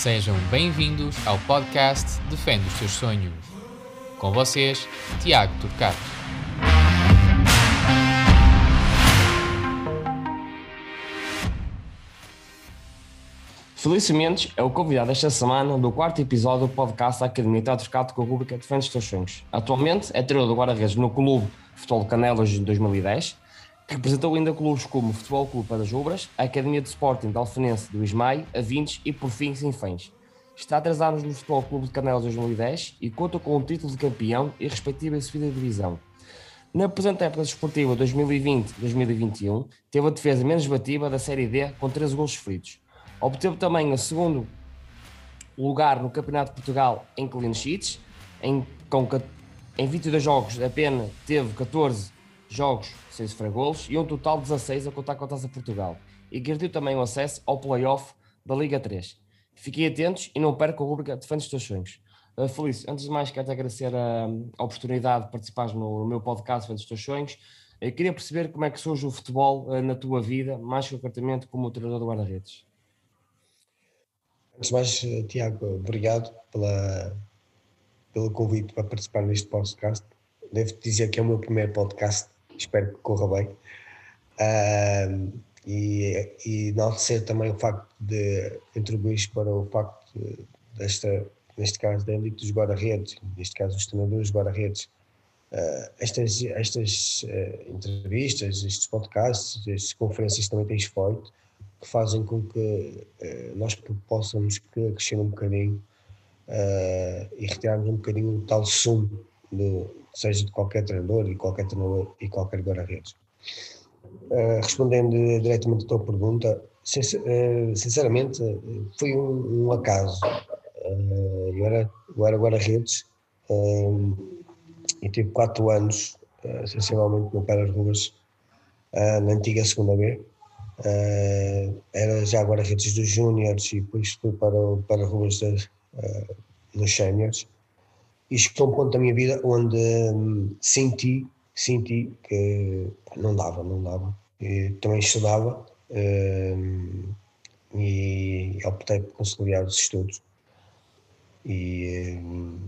Sejam bem-vindos ao podcast Defende os Seus Sonhos. Com vocês, Tiago Turcato. Felício Mendes é o convidado esta semana do quarto episódio do podcast da Academia Teatro Cato com a Rubrica Defende os Teus Sonhos. Atualmente é treinador do guarda-redes no Clube Futebol Canelas de 2010, que representou ainda clubes como o Futebol Clube para as Obras, a Academia de Sporting de Alfenense do Ismael, a Vintes e por fim Sinfãs. Está há três anos no Futebol Clube de Canelas 2010 e conta com o título de campeão e respectiva subida divisão. Na presente época desportiva 2020-2021, teve a defesa menos bativa da Série D com 13 gols sofridos. Obteve também o segundo lugar no Campeonato de Portugal em clean sheets, em, com, em 22 jogos apenas teve 14 jogos sem sofrer golos e um total de 16 a contar com a Taça Portugal. E garantiu também o acesso ao play-off da Liga 3. Fiquem atentos e não percam a rubrica Defende os teus sonhos. Uh, Felício, antes de mais quero-te agradecer a, a, oportunidade de participares no, no, meu podcast Defende os teus sonhos. Eu queria perceber como é que surge o futebol uh, na tua vida, mais concretamente como treinador do guarda-redes. Antes de mais, eh, Tiago, obrigado pela, pelo convite para participar neste podcast. Devo-te dizer que é o meu primeiro podcast, espero que corra bem. Uh, e, e enaltecer também o facto de contribuir para o facto de, desta, neste caso, da elite dos guarda-redes, neste caso, os treinadores guarda-redes, uh, estas, estas uh, entrevistas, estes podcasts, estas conferências também tens feito, que fazem com que uh, nós possamos crescer um bocadinho e retirarmos um bocadinho o tal sumo, de, seja de qualquer treinador e qualquer treinador e qualquer guarda-redes. Uh, respondendo diretamente à tua pergunta, eh, sinceramente foi um, um acaso. Uh, eu era, era guarda-redes uh, e tive quatro anos, sensivelmente, no Pé das Ruas, na antiga segunda B. era já guarda-redes dos Júniores e depois fui para, para Ruas de, nos Séniores. E chegou um ponto da minha vida onde um, senti senti que não dava, não dava. E também estudava um, e optei por conciliar os estudos. E, um,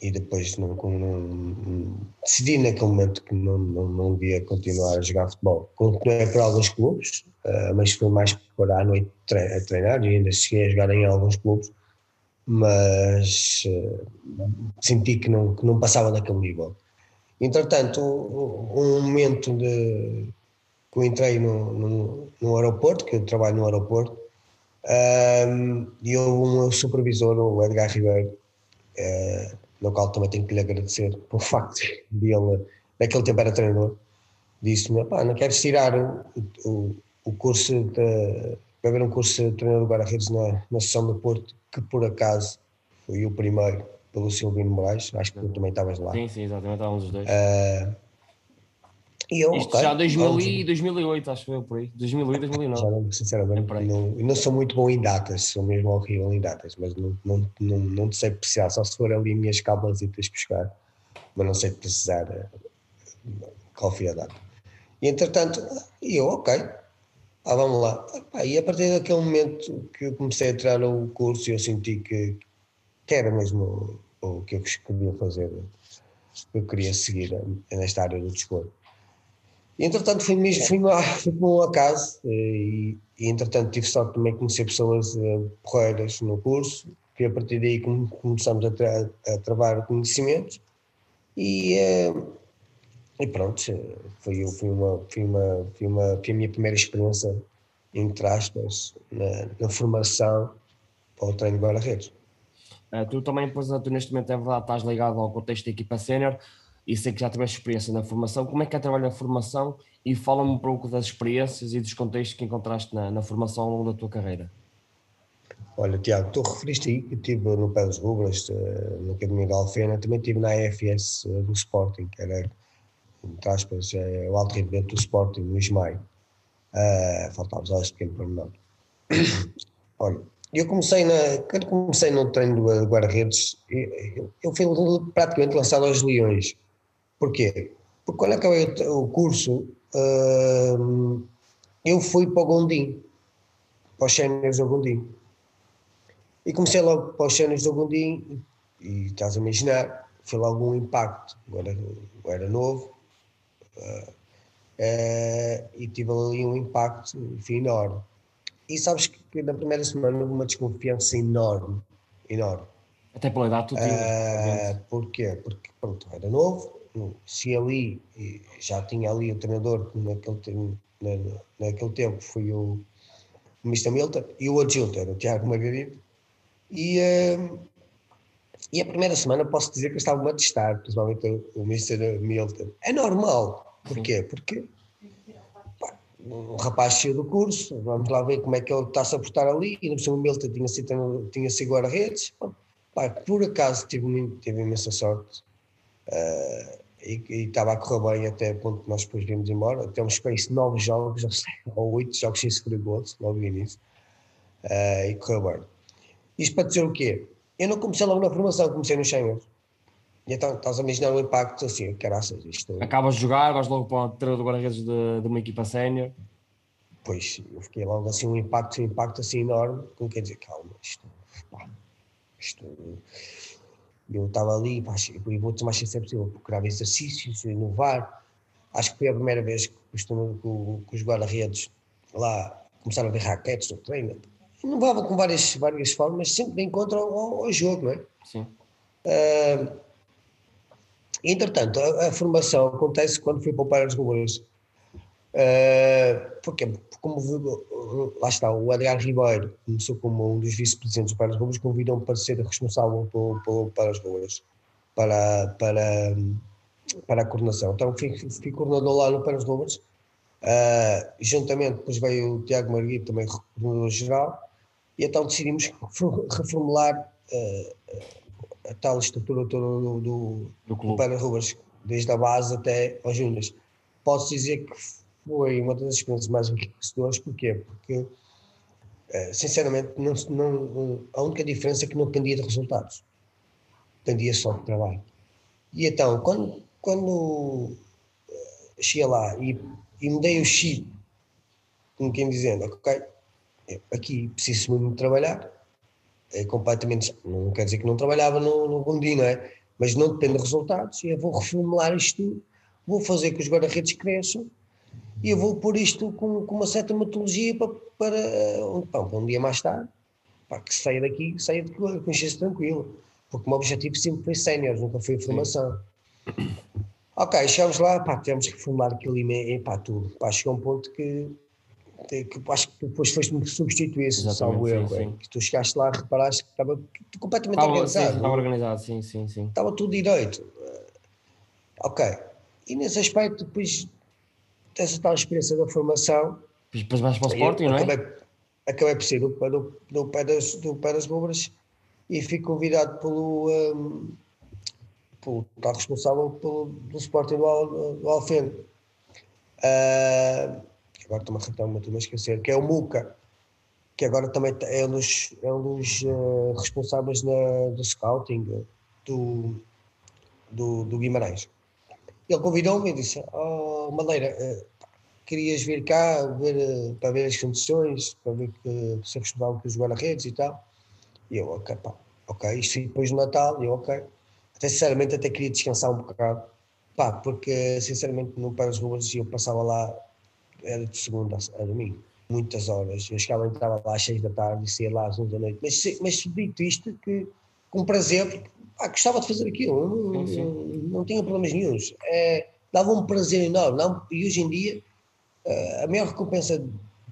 e depois não, não, decidi naquele momento que não, não, não continuar a jogar futebol. Continuei por alguns clubes, uh, mas foi mais por à noite a treinar e ainda cheguei a jogar em alguns clubes, mas uh, senti que não, que não passava daquele nível. Entretanto, um momento de, que eu entrei no, no, no aeroporto, que eu trabalho no aeroporto, um, e houve um supervisor, o Edgar Ribeiro, uh, no qual também tenho que lhe agradecer pelo facto de ele, naquele tempo era treinador, disse-me, pá, não queres tirar o, o, o curso, de, para ver um curso de treinador de guarda-redes na, na sessão do Porto, que por acaso foi o primeiro pelo Silvino Moraes, acho que tu também estavas lá. Sim, sim, exatamente, estávamos os dois. Uh, e eu, Isto okay, já 2000 e 2008, acho que foi por aí. 2008, 2009. Já não, sinceramente, é não, não sou muito bom em datas, sou mesmo horrível em datas, mas não, não, não, não te sei precisar, só se for ali minhas cábulas e tens buscar, mas não sei precisar uh, qual foi a data. E entretanto, eu, ok, ah, vamos lá. E a partir daquele momento que eu comecei a tirar o curso, eu senti que, que era mesmo o que eu queria fazer, eu queria seguir nesta área do desporto. E, entretanto, fui, fui, fui por um acaso e, e, entretanto, tive sorte também de conhecer pessoas uh, porreiras no curso, que a partir daí começamos a, tra a travar conhecimentos e, uh, e pronto, foi, foi, uma, foi, uma, foi, uma, foi a minha primeira experiência, entre aspas, na, na formação para o treino de guarda-redes. Uh, tu também, pois, tu neste momento é verdade, estás ligado ao contexto da equipa sénior e sei que já tiveste experiência na formação. Como é que é trabalhar a formação e fala-me um pouco das experiências e dos contextos que encontraste na, na formação ao longo da tua carreira? Olha, Tiago, tu referiste aí que estive no Pé dos Rubras, uh, na Academia da Alfena, também estive na AFS do Sporting, que era, entre aspas, é o alto rendimento do Sporting, no Ismael. Uh, faltava só esse pequeno pormenor. Olha, eu comecei na, quando comecei no treino de guarda-redes, eu, eu fui praticamente lançado aos leões. Porquê? Porque quando acabei o curso, uh, eu fui para o Gondim, para os séniores do Gondim. E comecei logo para os cenas do Gondim e estás a imaginar, foi logo um impacto. Agora eu era novo uh, e tive ali um impacto enfim, enorme. E sabes que na primeira semana houve uma desconfiança enorme, enorme. Até pela idade tu tinhas. Uh, porquê? Porque pronto, era novo, se ali já tinha ali o treinador naquele, na, naquele tempo foi o, Mr. Milton e o adjunto era o Tiago Margarida e, uh, e a primeira semana posso dizer que eu estava a testar, principalmente o Mr. Milton. É normal. Porquê? Porque um rapaz saiu do curso, vamos lá ver como é que ele está-se a portar ali, e no o Milton tinha sido, tinha sido guarda-redes. Por acaso tive, tive imensa sorte. Uh, e, estava a correr bem até o ponto que nós depois vimos embora. Temos space nove jogos, ou oito jogos sem sofrer gols, logo no início, uh, e correu bem. Isto para dizer o quê? Eu não comecei logo na formação, comecei no Schengen. E então estás a imaginar um impacto assim, caraças, isto... Acabas de jogar, vais logo para o treino de guarda-redes de, de, uma equipa sénior. Pois, eu fiquei logo assim, um impacto, um impacto assim enorme, como quer dizer, calma, isto, pá, isto eu estava ali, pá, e vou-te mais ser possível, procurar exercícios, inovar. Acho que foi a primeira vez que, costumo, que, os guarda-redes lá começaram a ver raquetes no treino. Inovava com várias, várias formas, sempre de encontro ao, ao jogo, não é? Sim. Uh, entretanto, a, a, formação acontece quando fui poupar as ruas. Uh, porque, como lá está, o Edgar Ribeiro começou como um dos vice-presidentes do Paras Ruas, convidou-me para ser responsável pelo, pelo Paras Ruas, para, para, para a coordenação. Então fui, fui coordenador lá no Paras Ruas, uh, juntamente depois veio o Tiago Marguito, também coordenador-geral, e então decidimos reformular uh, a tal estrutura toda do, do, do, do Paras Ruas, desde a base até aos júniores. Posso dizer que foi uma das experiências mais enriquecedoras. Porquê? Porque, eh, sinceramente, não, não, a única diferença é que não dependia de resultados, dependia só de trabalho. E então, quando, quando eh, cheguei lá e, e me dei o chip, como quem dizendo, ok, aqui preciso muito trabalhar, é completamente, não quer dizer que não trabalhava no, no não é? Mas não depende de resultados, eu vou reformular isto tudo, vou fazer que os guarda-redes cresçam e eu vou pôr isto com, com uma certa metodologia para, para, para, um dia mais tarde, para que saia daqui, saia de consciência tranquilo. Porque o meu objetivo sempre foi sénior, nunca foi formação. Ok, chegamos lá, pá, tivemos que formar aquilo e pá, tudo. Pá, chegou um ponto que, que acho que depois foste-me substituir, salvo eu, que tu chegaste lá, reparaste que estava completamente estava, organizado. Sim, estava organizado, sim, sim, sim. Estava tudo direito. Ok. E nesse aspecto, depois essa tal experiência da formação. Depois vais para o Sporting, não é? Acabei, acabei por ser do, do, do, pé das, do pé das Rubras e fui convidado pelo, um, pelo tal responsável pelo, do Sporting do, Al, do Alfeno. Uh, agora estou-me a retar uma, estou a esquecer, que é o Muca, que agora também é um dos, é um dos uh, responsáveis na, do scouting do, do, do Guimarães. Ele convidou-me e disse: Oh, Madeira, uh, querias vir cá ver, uh, para ver as condições, para ver que se responsável com os guarda-redes e tal. E eu, ok, pá, ok. Isto depois do Natal, e eu, ok. Até sinceramente, até queria descansar um bocado, pá, porque sinceramente no Paras Ruas eu passava lá, era de segunda a domingo, muitas horas. Eu chegava, entrava lá às seis da tarde e saía lá às onze da noite. Mas, mas dito isto, que com prazer, porque ah, gostava de fazer aquilo, não, sim. não, tinha problemas nenhums. É, dava um prazer enorme. Não, e hoje em dia, eh, a maior recompensa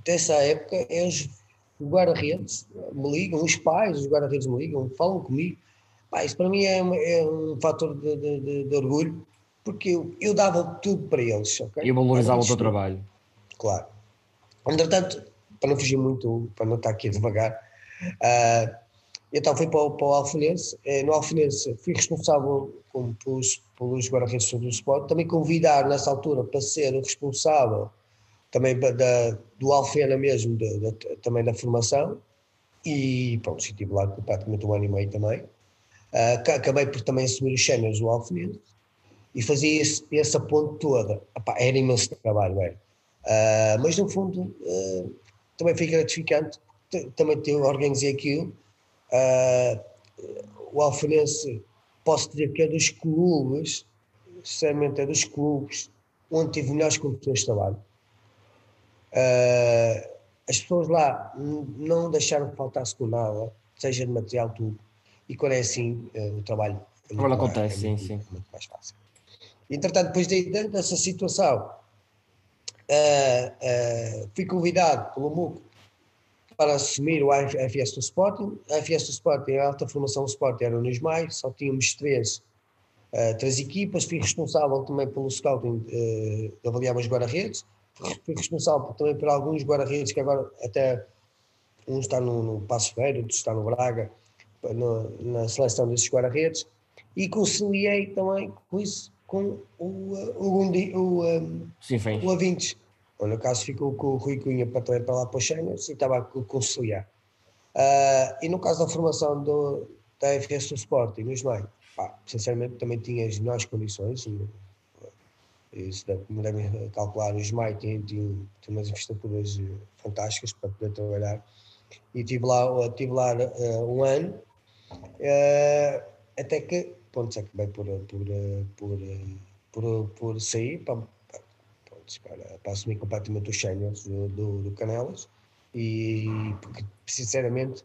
dessa época é os guarda-redes me ligam, os pais os guarda-redes me ligam, falam comigo. Pá, isso para mim é, é um fator de, de, de, de, orgulho, porque eu, eu dava tudo para eles. Okay? E valorizava o teu trabalho. Claro. Entretanto, para não fugir muito, para não estar aqui devagar, uh, então fui para o, para o Alfenense. Eh, no Alfenense fui responsável como, pelos, pelos guarda-redes do Sport. Também convidar nessa altura para ser responsável também da, do Alfena mesmo, de, de, também da formação. E pronto, estive lá praticamente um ano e meio também. Uh, acabei por também assumir os cenas do Alfenense e fazia esse, essa ponte toda. Epá, era imenso trabalho, era. Uh, mas no fundo uh, também foi gratificante, também eu organizei aquilo Uh, o Alfenense, posso dizer que é dos clubes, sinceramente é dos clubes onde tive melhores condições de trabalho. As pessoas lá não deixaram de faltar-se com nada, seja de material, tudo. E quando é assim, uh, o trabalho é muito, acontece, mais, é sim, muito, sim. muito mais fácil. Entretanto, depois de, dessa situação, uh, fui convidado pelo MUC para assumir o AFS do Sporting. A AFS do Sporting, a alta formação do Sporting era o Nismai, só tínhamos três, uh, três equipas. Fui responsável também pelo scouting uh, os guarda-redes. Fui responsável também por alguns guarda-redes que agora até um está no, no Passo Feiro, outro está no Braga, no, na seleção desses guarda-redes. E conciliei também com isso com o, o, o, o, um, Sim, o Avintes ou no caso ficou com o Rui Cunha para, para lá para os Xangas e estava a conciliar. Uh, e no caso da formação do, da FS do Sport e no SMAI, sinceramente também tinha as melhores condições. Isso, como devem calcular, o SMAI tem, tem, tem umas infraestruturas eh, fantásticas para poder trabalhar. E tive lá, tive lá uh, um ano, uh, até que, pronto, acabei por, por, por, por, por sair para, para, para assumir completamente os séniores do, do, do, Canelas e porque sinceramente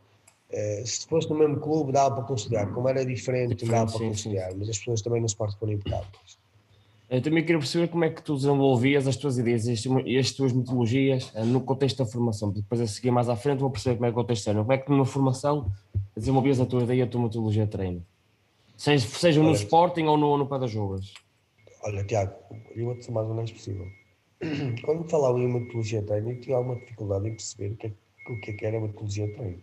eh, se fosse no mesmo clube dava para conciliar, como era diferente, diferente dava para conciliar, mas as pessoas também não se podem pôr impecáveis. Eu também queria perceber como é que tu desenvolvias as tuas ideias e as tuas metodologias eh, no contexto da formação, porque depois a seguir mais à frente vou perceber como é que o contexto era. Como é que numa formação desenvolvias a tua ideia e a tua metodologia de treino? Seja, seja no Sporting ou no, no Pé das Jogras? Olha, Tiago, eu vou-te mais menos possível. quando falava em metodologia treino, eu tinha alguma dificuldade em perceber o que, é, o que, é que era metodologia treino.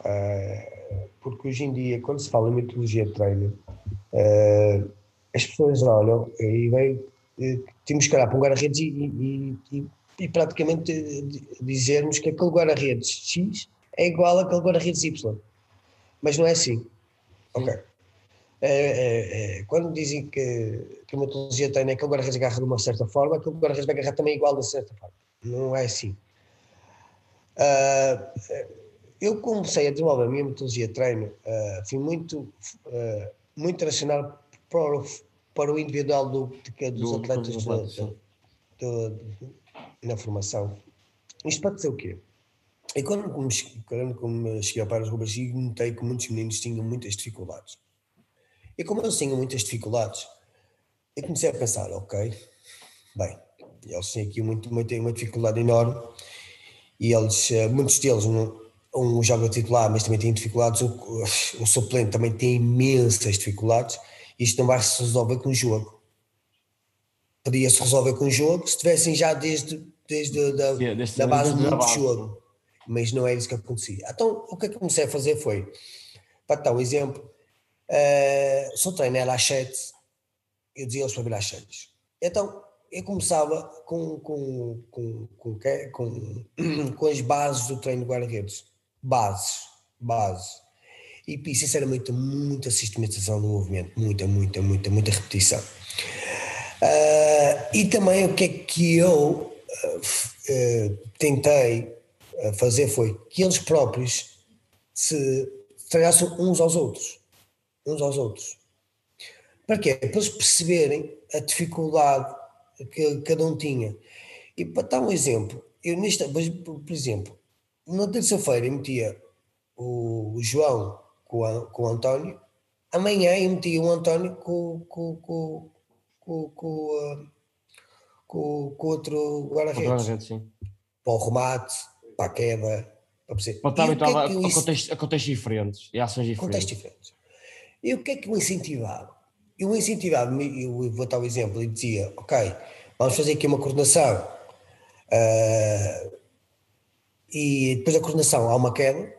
Uh, porque hoje em dia, quando se fala em metodologia de treino, uh, as pessoas olham e vem, uh, temos que olhar para um guarda-redes e, e, e, e, praticamente dizermos que aquele guarda-redes X é igual àquele guarda-redes Y. Mas não é assim. Ok. É, é, é, quando dizem que, que a metodologia tem aquele guarda-redes agarra de uma certa forma, aquele guarda-redes vai agarrar também igual de certa forma. Não é assim. Uh, eu comecei a desenvolver a minha metodologia de treino, uh, fui muito, uh, muito direcionado para o, para o individual do, de, dos do, atletas do, do, na formação. Isto para dizer o quê? E quando, quando, cheguei ao Paras Rubens, notei que muitos meninos tinham muitas dificuldades e como eles tinham muitas dificuldades, eu comecei a pensar, ok, bem, eles têm aqui muito, muito, uma dificuldade enorme e eles, eh, muitos deles, um, um joga titular, mas também têm dificuldades, o, o suplente também tem imensas dificuldades, isto não vai se resolver com o jogo. Podia-se resolver com o jogo se tivessem já desde, desde da, da base muito jogo, mas não é isso que acontecia. Então, o que é que comecei a fazer foi, para dar um exemplo, Uh, o treino era às 7, eu dizia-lhes para vir às 7. Então, eu começava com, com, com, com, com, com as bases do treino de guarda-redes. Bases, bases. E, sinceramente, muita sistematização do movimento, muita, muita, muita, muita repetição. Uh, e também o que é que eu uh, tentei fazer foi que eles próprios se treinassem uns aos outros uns aos outros. Para quê? Para eles perceberem a dificuldade que cada um tinha. E para dar um exemplo, eu nesta, por exemplo, na terça-feira metia o João com, a, com o António, amanhã eu metia o António com, com, com, com, com, com, com outro guarda-redes. Para o remate, para a queda, para perceber. Pode estar habituado é a contextos diferentes e ações diferentes. Contextos diferentes. E o que é que o incentivava? Eu incentivava, eu vou dar o um exemplo, e dizia, ok, vamos fazer aqui uma coordenação, uh, e depois da coordenação há uma queda,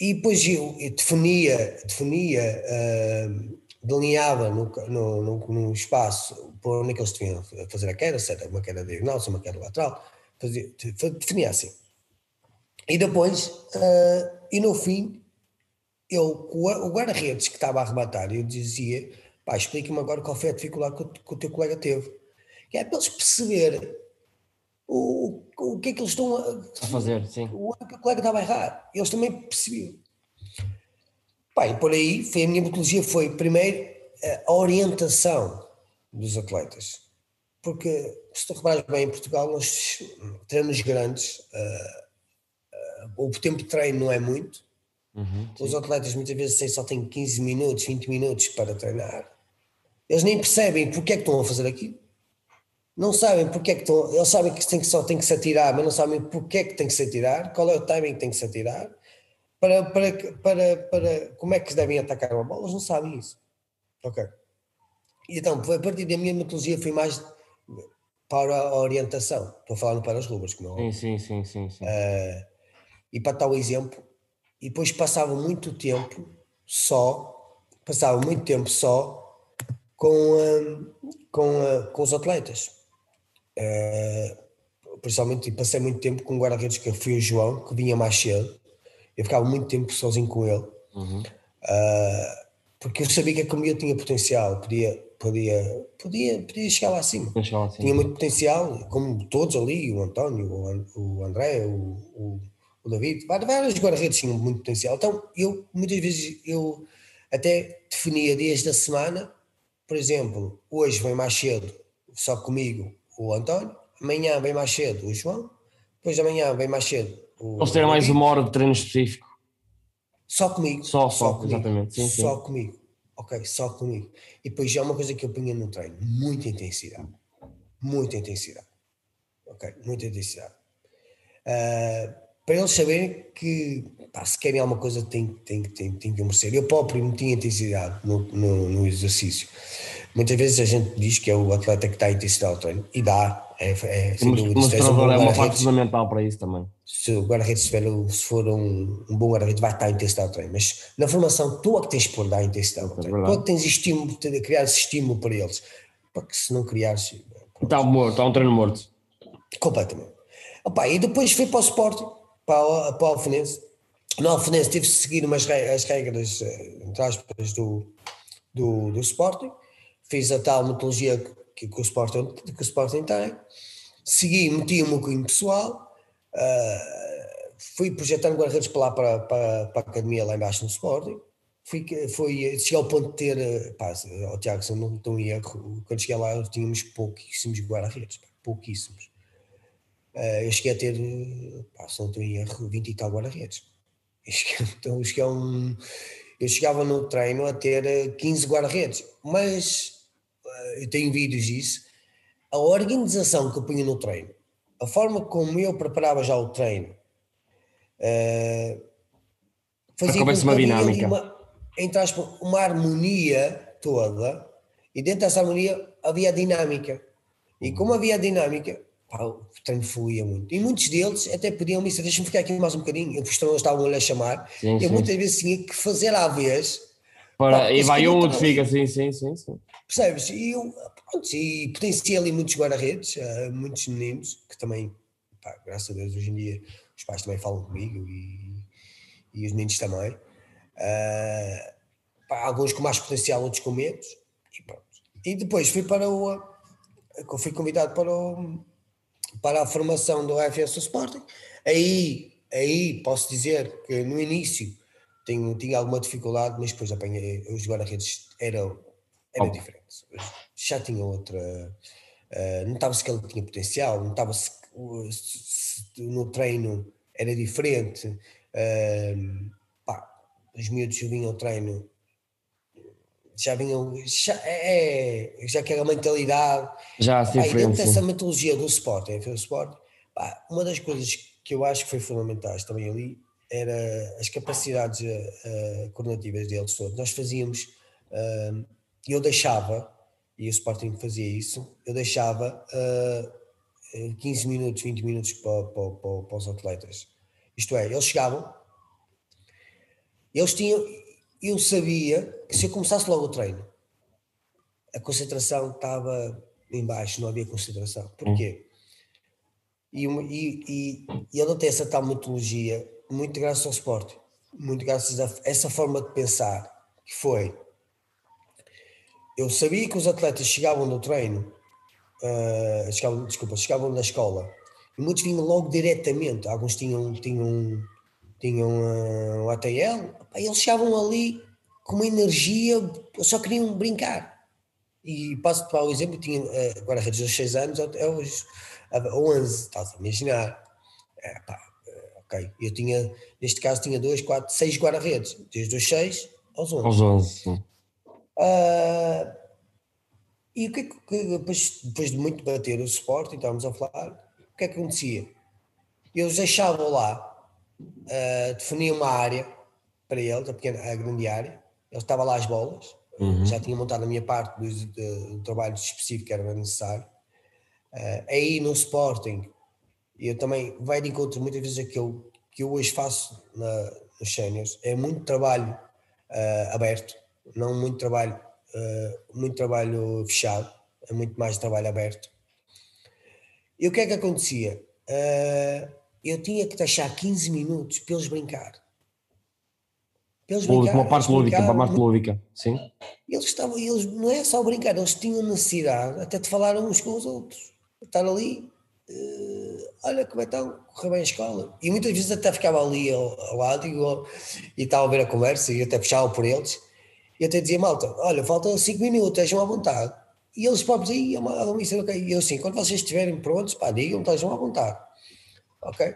e depois eu, eu definia, definia uh, delineava no, no, no, no, espaço por onde é que eles deviam fazer a queda, se uma queda diagonal, se uma queda lateral, fazia, definia assim. E depois, uh, e no fim, eu, o guarda-redes que estava a arrematar, eu dizia, pá, explica-me agora qual foi a dificuldade que o, que o teu colega teve. Que é para eles perceberem o, o, que é que eles estão a, A fazer, sim. o que o colega estava a errar. Eles também percebiam. Pá, e por aí foi a minha metodologia foi primeiro a orientação dos atletas. Porque se tu reparares bem, em Portugal nós treinos grandes, ah, ah, o tempo de treino não é muito. Uhum, Os atletas muitas vezes têm- só têm 15 minutos, 20 minutos para treinar. Eles nem percebem porque é que estão a fazer aquilo. Não sabem porque é que estão. Eles sabem que, tem que só tem que se atirar, mas não sabem porque é que tem que se atirar, qual é o timing que tem que se atirar, para, para, para, para como é que devem atacar uma bola. Eles não sabem isso. Ok. E então, a partir da minha metodologia, fui mais para a orientação. Estou a falar no para as ruas, como é Sim, sim, sim, sim. sim. e para tal exemplo, e depois passava muito tempo só, passava muito tempo só com, hum, com, ah, com os atletas. Eh, principalmente, passei muito tempo com um guarda-redes que foi o João, que vinha mais cedo. Eu ficava muito tempo sozinho com ele, Uhum. ah, porque eu sabia que a comigo tinha potencial, podia, podia, podia, podia chegar lá acima tinha muito potencial, como todos ali, o António, o, o André, o, o, o David, vários vários guarda-redes tinham muito potencial. Então, eu, muitas vezes, eu até definia dias da semana, por exemplo, hoje vem mais cedo, só comigo, o António, amanhã vem mais cedo o João, depois amanhã vem mais cedo o Eles terem mais uma hora de treino específico. só comigo. Só, só, comigo. exatamente, sim, sim. Só comigo. Ok, só comigo. E depois já é uma coisa que eu punha no treino, muita intensidade. Muita intensidade. Ok, muita intensidade. Ah, para eles saberem que pá, se querem alguma coisa tem, tem, tem, tem que merecer. Eu próprio metia intensidade no, no, no exercício. Muitas vezes a gente diz que é o atleta que dá intensidade ao treino, e dá, é, é, sem Mas dúvida. o Se tens um bom é uma parte fundamental para isso também. se o guarda-redes se for um, um bom guarda-redes, vai estar a intensidade ao treino. Mas na formação, tu é que tens de pôr dar intensidade ao É treino. Tu é que tens estímulo, de criar esse estímulo para eles. Porque se não criares, Está morto, está um treino morto. completamente. Opa, e depois fui para o Sporting, para o, para o Alfenense. No Alfenense tive de seguir umas as regras, eh, entre aspas, do, do, do Sporting. Fiz a tal metodologia que, que, o, Sporting, que o Sporting tem. Segui, meti o meu cunho pessoal. ah, fui projetando guarda-redes para lá, para, para, para a academia lá embaixo no Sporting. Fui, foi, cheguei ao ponto de ter, eh, pá, ao Tiago, se eu não estou quando cheguei lá tínhamos pouquíssimos guarda-redes, pouquíssimos. Eh, eu cheguei a ter, eh, pá, se não estou em erro, 20 e tal guarda-redes. Então eu, cheguei um, eu chegava no treino a ter eh, 15 guarda-redes, mas eh, eu tenho vídeos disso. A organização que eu punha no treino, a forma como eu preparava já o treino, eh, fazia com uma dinâmica. Uma, entre aspas, uma harmonia toda, e dentro dessa harmonia havia a dinâmica. E como havia a dinâmica, o treino fluía muito. E muitos deles até pediam me deixa-me ficar aqui mais um bocadinho. Treinadores estavam-lhe a chamar. Sim, eu sim. muitas vezes tinha que fazer à vez, Para, Pá, e vai outro fica, sim, sim, sim, sim. percebes? E eu, pronto, e potenciei ali muitos guarda-redes, eh, muitos meninos, que também, pá, graças a Deus, hoje em dia os pais também falam comigo e, e os meninos também. Eh, pá, alguns com mais potencial, outros com menos. E, pronto. e depois fui para o. Fui convidado para, o, para a formação do FS Sporting. Aí, aí posso dizer que no início tenho, tinha alguma dificuldade, mas depois apanhei. Os guarda-redes eram, eram Oh. diferentes. Já tinha outra. eh, Notava-se que ele tinha potencial, notava-se se no treino era diferente. eh, pá, os miúdos vinham ao treino já vinham, já, é, é- já que era a mentalidade. Já Pá, e diferente. dentro dessa metodologia do Sporting, do Sporting uma das coisas que eu acho que foi fundamentais também ali era as capacidades eh, eh, coordenativas deles todos. Nós fazíamos, eh, eu deixava, e o Sporting fazia isso, eu deixava eh, eh, 15 minutos, 20 minutos para, para, para, para os atletas. Isto é, eles chegavam, eles tinham, eu sabia que se eu começasse logo o treino, a concentração estava em baixo, não havia concentração. Porquê? E, e, e, e tem essa tal metodologia, muito graças ao esporte, muito graças a essa forma de pensar, que foi, eu sabia que os atletas chegavam no treino, ah, chegavam, desculpa, chegavam da escola E muitos vinham logo diretamente. Alguns tinham, tinham, tinham uh, um ATL, eles chegavam ali com uma energia, só queriam brincar. E passo para o exemplo, tinha uh, agora redes dos 6 anos até os 11, estás a imaginar. É, pá, uh, ok, eu tinha, neste caso, tinha 2, 4, 6 guarda-redes, desde os 6 aos 11. Aos 11, sim. Uh, e o que é que, depois, depois de muito bater o suporte, e estávamos a falar, o que é que acontecia? Eles deixavam lá, uh, definiam uma área para eles, a, pequena, a grande área, ele estava lá as bolas, uhum. já tinha montado a minha parte do, do, do trabalho específico que era necessário. Uh, aí no Sporting, eu também vai de encontro muitas vezes aquilo que eu hoje faço na, nos séniores, é muito trabalho uh, aberto, não muito trabalho uh, muito trabalho fechado, é muito mais trabalho aberto. E o que é que acontecia? Uh, eu tinha que deixar 15 minutos para eles brincar. Para eles brincar, uma parte lúdica, uma parte lúdica, sim. Eles estavam, eles não é só brincar, eles tinham necessidade até de falar uns com os outros. Estar ali, uh, olha como é que estão, correr bem a escola. E muitas vezes até ficava ali ao, ao lado e, e estava a ver a conversa e até puxava por eles e até dizia, malta, olha, faltam 5 minutos, estejam à vontade. E eles próprios ok. E eu assim, quando vocês estiverem prontos, pá, digam, estejam à vontade. Ok?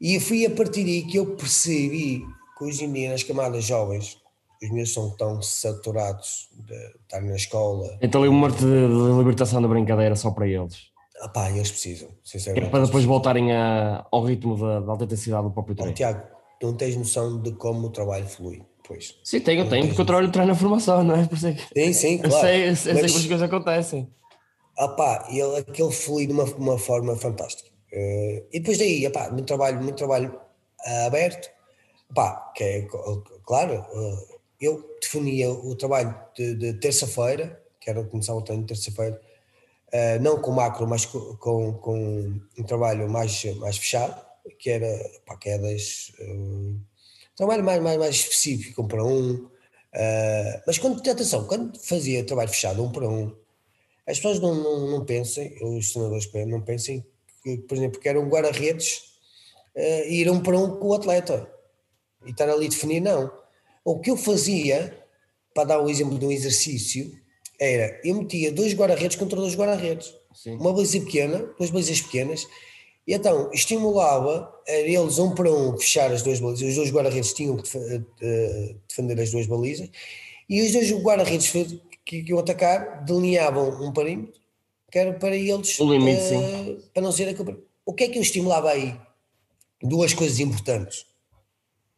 E fui a partir daí que eu percebi que hoje em dia nas camadas jovens, os meus são tão saturados de estar na escola. Então ali um morte de, libertação da brincadeira só para eles. Ah pá, eles precisam, sinceramente. É para depois voltarem a, ao ritmo da, da alta intensidade do próprio treino. Oh, Tiago, não tens noção de como o trabalho flui. Pois. Sim, tenho, tenho, porque eu trabalho treino na formação, não é? Por isso é que... Sim, sim, claro. Eu sei, eu sei, Mas, as coisas acontecem. Ah pá, ele, aquele flui de uma, uma forma fantástica. Uh, e depois daí, ah pá, muito trabalho, muito trabalho uh, aberto, pá, que é, claro, uh, eu definia o trabalho de, de terça-feira, que era começar o treino de terça-feira, não com macro, mas com, com, um trabalho mais, mais fechado, que era, pá, que é das trabalho mais, mais, mais específico, um para um. Mas quando, atenção, quando fazia trabalho fechado, um para um, as pessoas não, não, não pensem, os treinadores não pensem, que, por exemplo, que era um guarda-redes uh, ir um para um com o atleta e estar ali a definir, não. O que eu fazia, para dar o exemplo de um exercício, era eu metia dois guarda-redes contra dois guarda-redes. Uma baliza pequena, duas balizas pequenas, e então estimulava eles um para um fechar as duas balizas, os dois guarda-redes tinham que eh, defender as duas balizas, e os dois guarda-redes que, iam atacar delineavam um perímetro, que era para eles, o limite, uh, para não ser aquele. O que é que eu estimulava aí? Duas coisas importantes.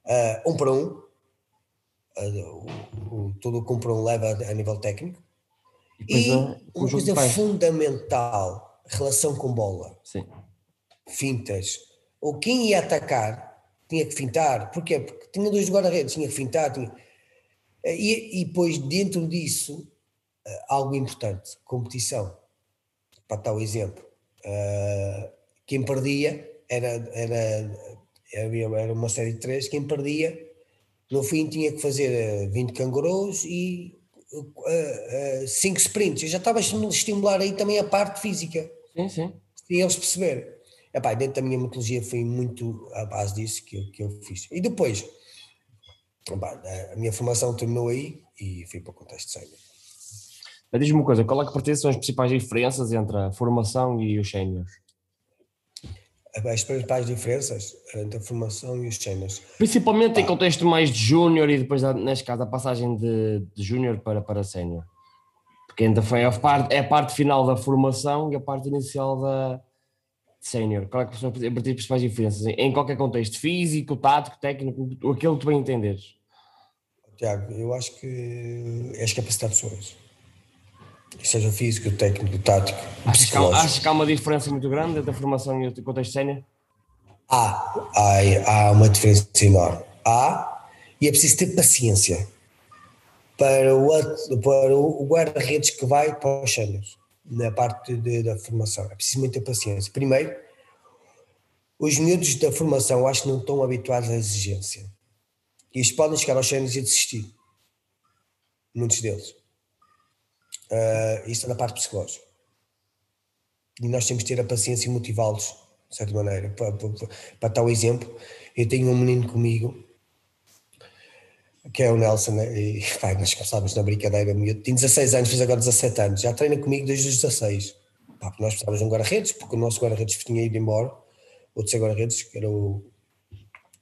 Uh, um para um, uh, o, o, tudo o que um para um leva a, a nível técnico, e, e uma coisa fundamental, relação com bola. Sim fintas, ou quem ia atacar tinha que fintar, porquê? Porque tinha dois guarda-redes, tinha que fintar, tinha... E, e depois dentro disso, eh, algo importante, competição, para tal exemplo, uh, quem perdia era, era, era uma série de três, quem perdia no fim tinha que fazer 20 eh, cangurus e 5 uh, uh, sprints. Eu já estava a estimular aí também a parte física. Sim, sim. E eles perceberem. Epá, dentro da minha metodologia foi muito à base disso que eu, que eu fiz. E depois, epá, a minha formação terminou aí e fui para o contexto de sénior. Diz-me uma coisa, qual é que parece são as principais diferenças entre a formação e os séniores? As principais diferenças entre a formação e os séniores? Principalmente em contexto mais de júnior e depois, neste caso, a passagem de, de júnior para, para sénior. Porque ainda foi a parte, é a parte final da formação e a parte inicial da, sénior? Qual é que são as principais diferenças? Em qualquer contexto, físico, tático, técnico, aquilo que tu bem entenderes. Tiago, eu acho que é as capacidades pessoas. Seja físico, técnico, tático, há, achas que há uma diferença muito grande entre a formação e o contexto sénior? Há, há, há uma diferença enorme. Há, e é preciso ter paciência para o, para o guarda-redes que vai para os séniores na parte de, da formação. É preciso muita paciência. Primeiro, os miúdos da formação acho que não estão habituados à exigência. E eles podem chegar aos sénios e desistir. Muitos deles. Uh, isso é na parte psicológica. E nós temos que ter a paciência e motivá-los de certa maneira. Para, para, para tal exemplo, eu tenho um menino comigo, que é o Nelson, né? e pá, nós começámos na brincadeira, tem 16 anos, fez agora 17 anos, já treina comigo desde os 16. Pá, nós precisávamos de um guarda-redes, porque o nosso guarda-redes tinha ido embora, o terceiro guarda-redes, que era o,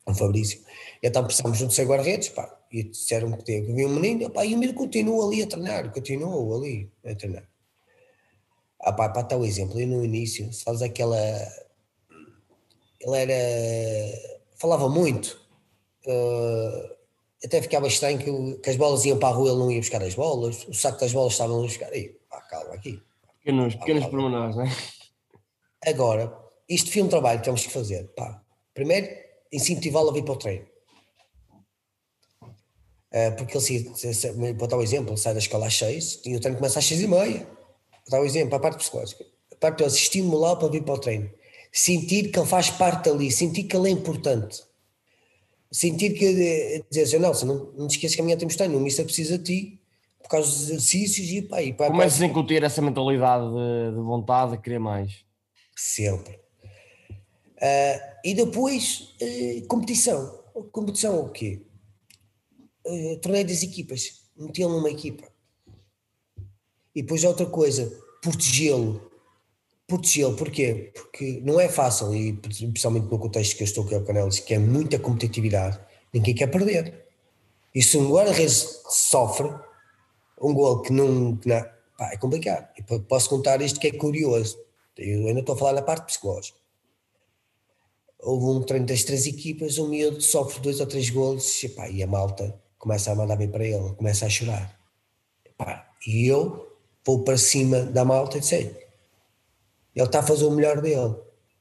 o Fabrício. Então precisávamos de um terceiro guarda-redes, pá, e disseram que havia um menino, pá, e o menino continua ali a treinar, continuou ali a treinar. Ah, pá, para tal exemplo, eu no início, sabes aquela. Ele era. falava muito. Uh, até ficava estranho que, que, as bolas iam para a rua, ele não ia buscar as bolas, o saco das bolas estavam a buscar. Aí, pá, calma aqui. Pequenos, pequenos pormenores, não é? Agora, isto foi um trabalho que temos que fazer. Pá, primeiro, incentivá-lo a vir para o treino. Uh, porque ele, se, para dar um exemplo, sai da escola às seis e o treino começa às seis e meia dar um exemplo, a parte psicológica, a parte de estimular para vir para o treino, sentir que ele faz parte ali, sentir que ele é importante, sentir que, eh, dizer assim, Nelson, não, não te esqueças que amanhã temos treino, o Mister precisa de ti, por causa dos exercícios e pá, e pá, Começas a incutir essa mentalidade de, de, vontade de querer mais. Sempre. Uh, e depois, uh, competição. Competição o quê? Uh, torneio das equipas. Meti-lo numa equipa. E depois outra coisa, protegê-lo. Protegê-lo, porquê? Porque não é fácil, e principalmente no contexto que eu estou com o Canelis, que é muita competitividade, ninguém quer perder. E se um guarda-redes sofre, um gol que não, que não pá, é complicado. Posso contar isto que é curioso. Eu ainda estou a falar na parte psicológica. Houve um treino das três equipas, um miúdo sofre dois ou três gols e, e a malta começa a mandar bem para ele, começa a chorar. E eu vou para cima da malta e disse: Ele está a fazer o melhor dele.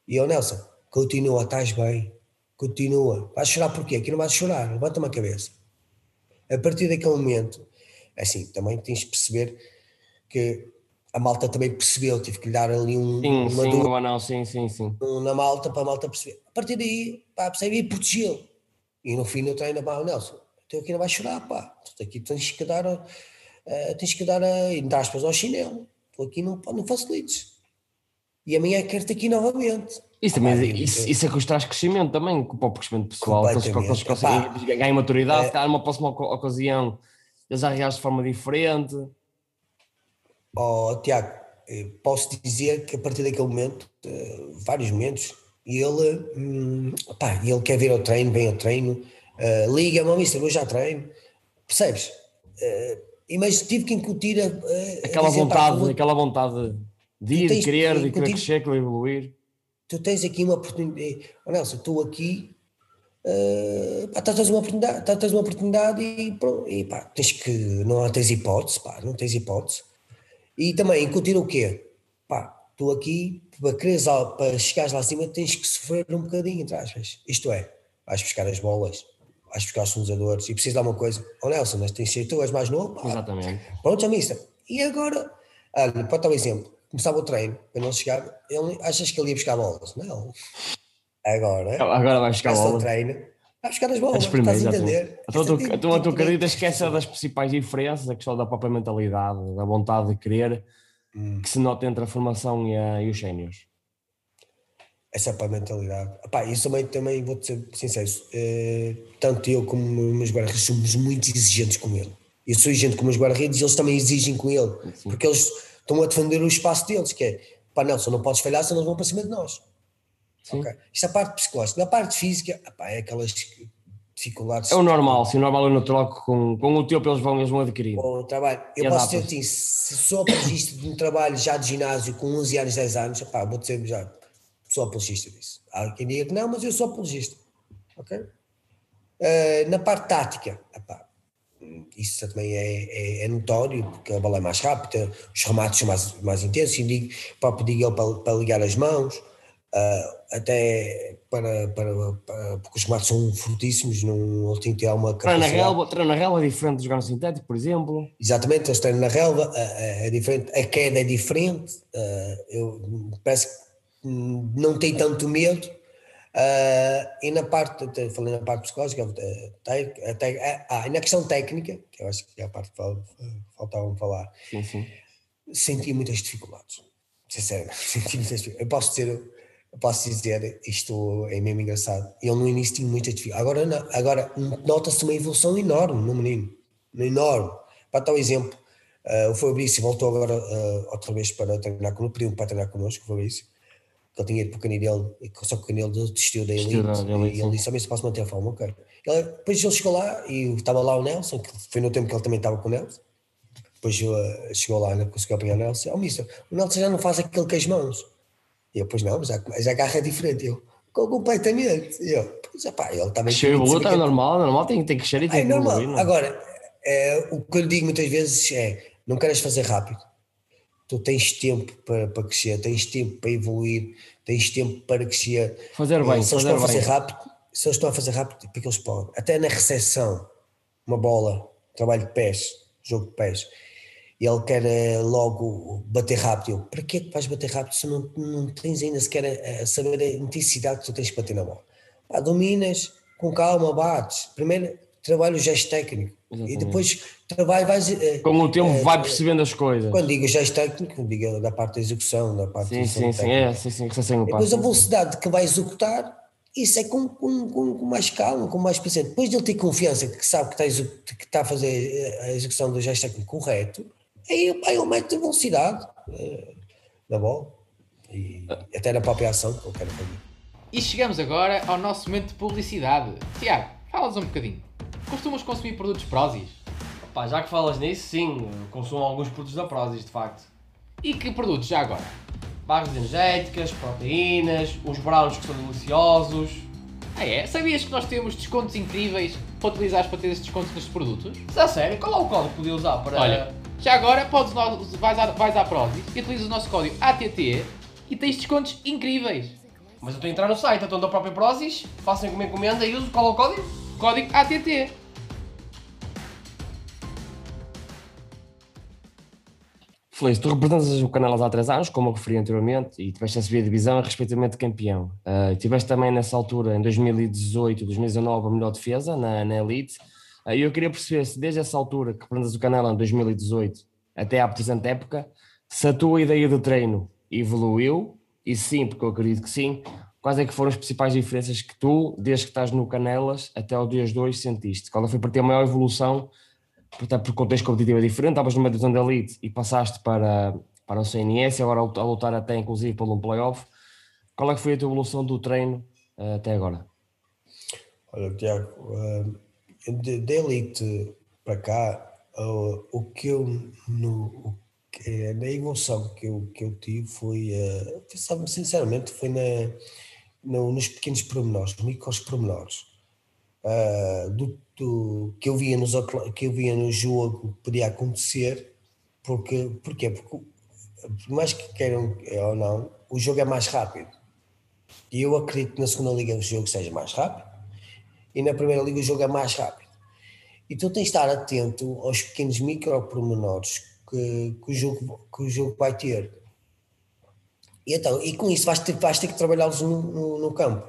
E eu, Nelson, continua, estás bem, continua. Vais chorar porquê? Aqui não vais chorar, levanta-me a cabeça. A partir daquele momento, é assim, também tens de perceber que a malta também percebeu, tive que lhe dar ali um. Sim, uma sim, dor, não, sim, sim, sim. Na malta, para a malta perceber. A partir daí, pá, percebi e protegeu. E no fim eu treino, pá, Nelson, tu aqui não vais chorar, pá, tu aqui tens que dar uh, tens que dar, a, entre aspas, ao chinelo. Tu aqui não, não facilites. E amanhã quero-te aqui novamente. Isso também, ah, isso, isso é que os traz crescimento também, para o crescimento pessoal, eles, eles conseguem ganhar maturidade, é, se numa próxima ocasião eles já reagem de forma diferente. Oh, Tiago, eh, posso dizer que a partir daquele momento, uh, vários momentos, ele, hum, pá, ele quer vir ao treino, vem ao treino, uh, liga-me, mister, eu já treino, percebes? Uh, mas tive que incutir a, a aquela vontade, pá, aquela vontade de ir, de querer, de querer crescer, de evoluir. Tu tens aqui uma oportunidade, oh Nelson, estou aqui, uh, pá, tens uma oportunidade, tens uma oportunidade e, pronto, e pá, tens que, não tens hipótese, pá, não tens hipótese. E também incutir o quê? Pá, tu aqui, para, quereres, para chegares lá acima, tens que sofrer um bocadinho, atrás, isto é, vais buscar as bolas, vais buscar os sonizadores e precisas de alguma coisa. Ó oh, Nelson, mas tens tu és mais novo? Pá. Exatamente. Pronto, já mista. E agora, olha, pode dar um exemplo. Começava o treino, para não chegar, ele, achas que ele ia buscar bolas? Não. Agora, agora vai buscar bolas. o treino, vai buscar as bolas, estás a entender? Então, tu, tipo, então a tua acredita esquece das principais diferenças, a questão da própria mentalidade, da vontade de querer, hum. que se nota entre a formação e, a, e os séniores essa para a mentalidade. Epá, isso também, também vou-te ser sincero, eh, tanto eu como os meus guarda-redes somos muito exigentes com ele. Eu sou exigente com os meus guarda-redes e eles também exigem com ele, Sim. porque eles estão a defender o espaço deles, que é, pá Nelson, não podes falhar senão eles vão para cima de nós. Okay? Isto é a parte psicológica. Na parte física, epá, é aquelas dificuldades. É o normal, se o normal é natural com, com o tempo eles vão, eles vão adquirindo. Com o trabalho. Eu posso dizer assim, se sou apologista de um trabalho já de ginásio com 11 anos, 10 anos, epá, vou dizer já, sou apologista disso. Há quem diga que não, mas eu sou apologista. Ok? Uh, na parte tática, epá, isso também é, é, é, notório, porque a bola é mais rápida, os remates são mais, mais intensos, digo, próprio digo ele para, para ligar as mãos, uh, até para, para, para, porque os remates são fortíssimos, não, ele tem que ter uma capacidade. Treino na relva, treino na relva é diferente de jogar no sintético, por exemplo. Exatamente, eles treinam na relva, é, é diferente, a queda é diferente, uh, eu parece que não tem tanto medo. Uh, e na parte, falei na parte psicológica, até, ah, e na questão técnica, que eu acho que é a parte que faltava falar, senti muitas dificuldades. Sinceramente, senti muitas dificuldades. Eu posso dizer, posso dizer, isto é mesmo engraçado. Ele no início tinha muita dificuldade. Agora, não, agora nota-se uma evolução enorme no menino. Enorme. Para tal exemplo, uh, o Fabrício voltou agora uh, outra vez para treinar connosco, pediu para treinar connosco, o Fabrício, que ele tinha ido para o Canidelo, só que o Canidelo desistiu da Elite, e ele disse, também se posso manter a forma, ok. Ele, depois ele chegou lá e estava lá o Nelson, que foi no tempo que ele também estava com o Nelson, depois uh, chegou lá, não conseguiu apanhar o Nelson, oh mister, o Nelson já não faz aquele com as mãos. E eu, pois não, mas a, mas a garra é diferente. Eu, completamente. E eu, pois, epá, ele também... Cresceu e evoluiu, é normal, normal, tem, tem que crescer e tem é que normal. Evoluir, Agora, é, o que eu lhe digo muitas vezes é, não queres fazer rápido. Tu tens tempo para, para crescer, tens tempo para evoluir, tens tempo para crescer. Fazer bem, se eles fazer estão a fazer bem. rápido, se eles estão a fazer rápido, porque eles podem. Até na recepção, uma bola, trabalho de pés, jogo de pés e ele quer eh, logo bater rápido. Eu, para que é que vais bater rápido se não, não tens ainda sequer a, a saber a intensidade que tu tens que bater na bola? Ah, dominas, com calma, bates. Primeiro trabalho o gesto técnico Exatamente. e depois trabalho vais... Eh, com o tempo é, vai percebendo as coisas. Quando digo gesto técnico, digo da parte da execução, da parte sim, sim, sim, é, sim, sim, sim, Depois a velocidade que vai executar isso é com, com, com, com, mais calma, com mais presente. Depois de ele ter confiança que sabe que está, que está a fazer a execução do gesto técnico correto, Aí pá, ele mete velocidade na bola e até na própria ação que eu quero fazer. E chegamos agora ao nosso momento de publicidade. Tiago, falas um bocadinho. Costumas consumir produtos Prozis? Pá, já que falas nisso, sim, consumo alguns produtos da Prozis, de facto. E que produtos já agora? Barras energéticas, proteínas, uns browns que são deliciosos. Ah é? Sabias que nós temos descontos incríveis para utilizar para ter esses descontos nestes produtos? A sério? Qual é o código que podia usar para... Olha, já agora podes, vais, à, vais à Prozis e utilizas o nosso código ATT e tens descontos incríveis. Mas eu estou a entrar no site, então da própria Prozis, faço uma encomenda e uso qual é o código? Código ATT. Feliz, tu representas o Canelas há 3 anos, como eu referi anteriormente, e tiveste a subir a divisão e respectivamente campeão. Uh, tiveste também nessa altura, em 2018 2019, a melhor defesa na, na Elite. Uh, e eu queria perceber se desde essa altura que representas o Canela em 2018 até à presente época, se a tua ideia de treino evoluiu, e sim, porque eu acredito que sim, quais é que foram as principais diferenças que tu, desde que estás no Canelas até ao dias 2, sentiste? Qual foi para ti a maior evolução portanto, o contexto competitivo é diferente, estavas numa divisão da elite e passaste para, para o CNS, agora a lutar até inclusive pelo um playoff. Qual é que foi a tua evolução do treino uh, até agora? Olha, Tiago, uh, da elite para cá, uh, o que eu, no, o que, na evolução que eu, que eu tive foi, uh, sinceramente, foi na, no, nos pequenos pormenores, micros pormenores. Uh, do do, que, eu via nos, que eu via no jogo podia acontecer, porque, porquê? Porque, por mais que queiram ou não, o jogo é mais rápido. E eu acredito que na segunda liga o jogo seja mais rápido e na primeira liga o jogo é mais rápido. Então tens de estar atento aos pequenos micro pormenores que, que, o, jogo, que o jogo vai ter. E, então, e com isso vais ter, vais ter que trabalhá-los no, no, no, campo.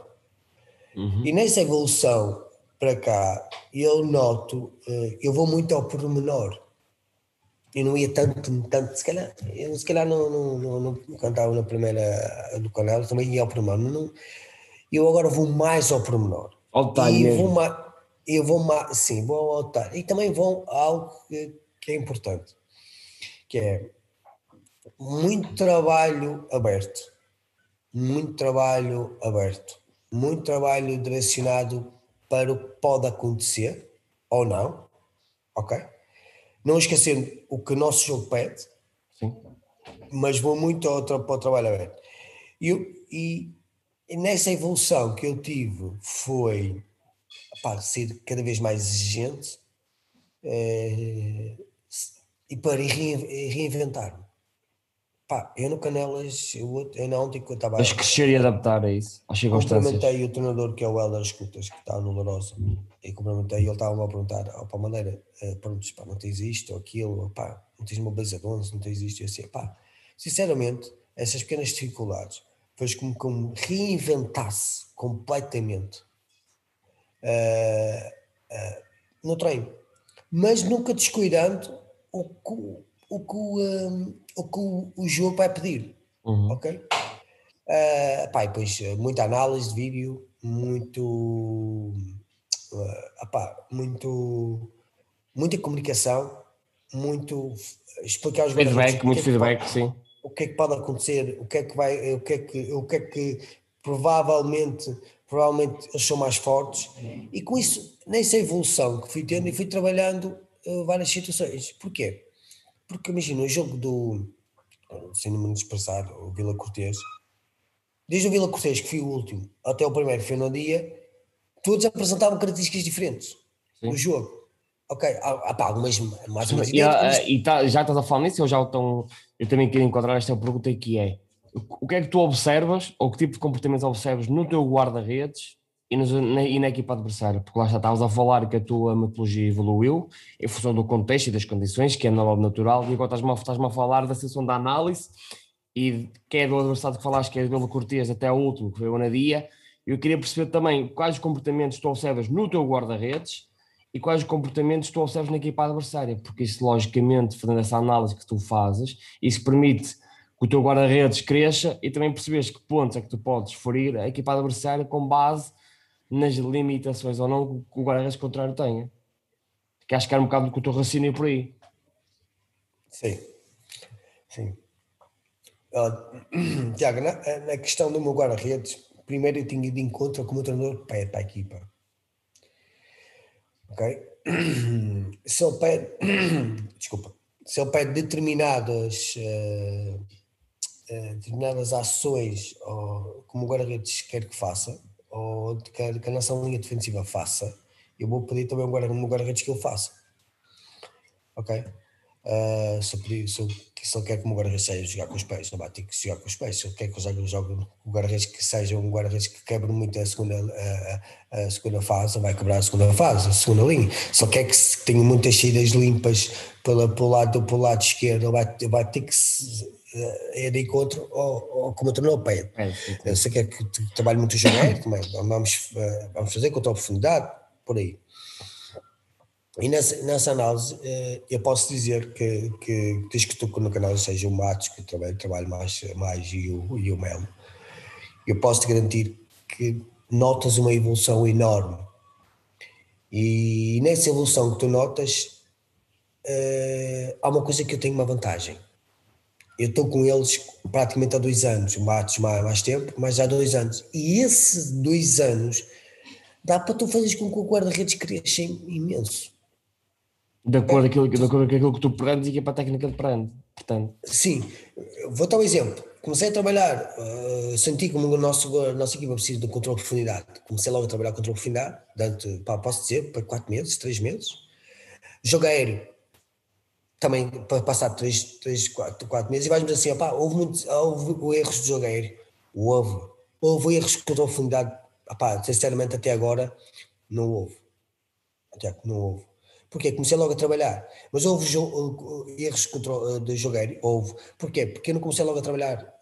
Uhum. E nessa evolução para cá, eu noto, eh, eu vou muito ao pormenor. Eu não ia tanto, tanto se calhar, eu se calhar não, não, não, não cantava na primeira do canal, também ia ao pormenor. Não, eu agora vou mais ao pormenor. Ao detalhe e vou mais, eu vou mais, sim, vou ao detalhe. E também vou a algo que, que é importante, que é muito trabalho aberto. Muito trabalho aberto. Muito trabalho direcionado para o que pode acontecer ou não, ok? Não esquecendo o que o nosso jogo pede, Sim. mas vou muito ao, para o trabalho aberto. E, e, e, nessa evolução que eu tive foi pá, ser cada vez mais exigente é, e para reinventar-me. Pá, eu no Canelas, eu, eu não ontem que eu estava. Mas crescer e adaptar a isso, às circunstâncias. Cumprimentei o treinador que é o Helder Escutas, que está no Lourosa, e cumprimentei, ele estava-me a perguntar, ó, pá, maneira, uh, pronto, pá, não tens isto ou aquilo, pá, não tens uma baliza de 11, não tens isto, e assim, pá, sinceramente, essas pequenas dificuldades fez como que me reinventasse completamente uh, uh, no treino, mas nunca descuidando o que o que, um, o, que o, o jogo vai pedir. Uhum. Ok? Uh, pá, depois muita análise de vídeo, muito, uh, apá, muito, muita comunicação, muito explicar os feedback, muito feedback, pode, sim. O que é que pode acontecer, o que é que vai, o que é que, o que é que provavelmente, provavelmente eles são mais fortes e com isso, nessa evolução que fui tendo e fui trabalhando uh, várias situações. Porquê? Porque imagina o jogo do, sem me expressar, o Vila Cortês, desde o Vila Cortês, que foi o último, até o primeiro, que foi no dia, todos apresentavam características diferentes no jogo. Ok, há, há algumas mais ou menos. E, uh, e tá, já estás a falar nisso, eu já estão, eu também queria enquadrar esta pergunta que é o que é que tu observas, ou que tipo de comportamentos observas no teu guarda-redes e, na, e na equipa adversária? Porque lá já estavas a falar que a tua metodologia evoluiu em função do contexto e das condições, que é natural, e agora estás-me a, estás a falar da sessão da análise e que é do adversário que falaste, que é do Cortês até o último, que foi o Anadia. Eu queria perceber também quais comportamentos tu observas no teu guarda-redes e quais comportamentos tu observas na equipa adversária, porque isso, logicamente, fazendo essa análise que tu fazes, isso permite que o teu guarda-redes cresça e também percebes que pontos é que tu podes ferir a equipa adversária com base nas limitações ou não que o guarda-redes contrário tenha. Que acho que era um bocado do que o teu raciocínio por aí. Sim, sim. Uh, Tiago, na, na, questão do meu guarda-redes, primeiro eu tinha de encontro como o treinador pede para a equipa. Ok? Se ele pede, desculpa, se ele pede determinadas, uh, determinadas ações, ou, como o guarda-redes quer que faça, ou que, que a nossa linha defensiva faça, eu vou pedir também o guarda-redes que ele faça. Ok? Uh, se, se, se ele quer que o guarda-redes seja jogar com os pés, não vai ter que jogar com os pés. Se ele quer que eu jogue o guarda-redes que seja um guarda-redes que quebre muito a segunda, a, a, segunda fase, vai quebrar a segunda fase, a segunda linha. Se ele quer que tenha muitas saídas limpas pela, pelo, lado, pelo lado esquerdo, ele vai, vai ter que uh, ir de encontro ao, ao como o treinador pede. É, se quer que trabalhe muito o jogar, vamos, uh, vamos fazer contra a profundidade, por aí. E nessa, nessa análise, eh, eu posso dizer que, que desde que estou no canal, seja o Matos, que eu trabalho, trabalho mais, mais e, o, e o Melo, eu posso te garantir que notas uma evolução enorme. E nessa evolução que tu notas, uh, há uma coisa que eu tenho uma vantagem. Eu estou com eles praticamente há dois anos, o Matos mais, mais tempo, mas há dois anos. E esses dois anos dá para tu fazeres com que o guarda-redes cresça imenso. De acordo, com aquilo, de acordo com aquilo que tu prendes e que é para a técnica de prende. Portanto. Sim, vou dar um exemplo. Comecei a trabalhar, uh, senti como o nosso, a nossa equipa precisa de um controle de profundidade. Comecei logo a trabalhar controle de profundidade, durante, pá, posso dizer, para 4 meses, 3 meses. Jogo aéreo, também para passar 3, 3 4, 4 meses. E vais-me dizer assim, opá, houve, muitos, houve erros de jogo aéreo. Houve. Houve erros de profundidade. Opá, sinceramente, até agora, não houve. Até não houve Porquê? Comecei logo a trabalhar. Mas houve erros de jogar? Houve. Porquê? Porque eu não comecei logo a trabalhar.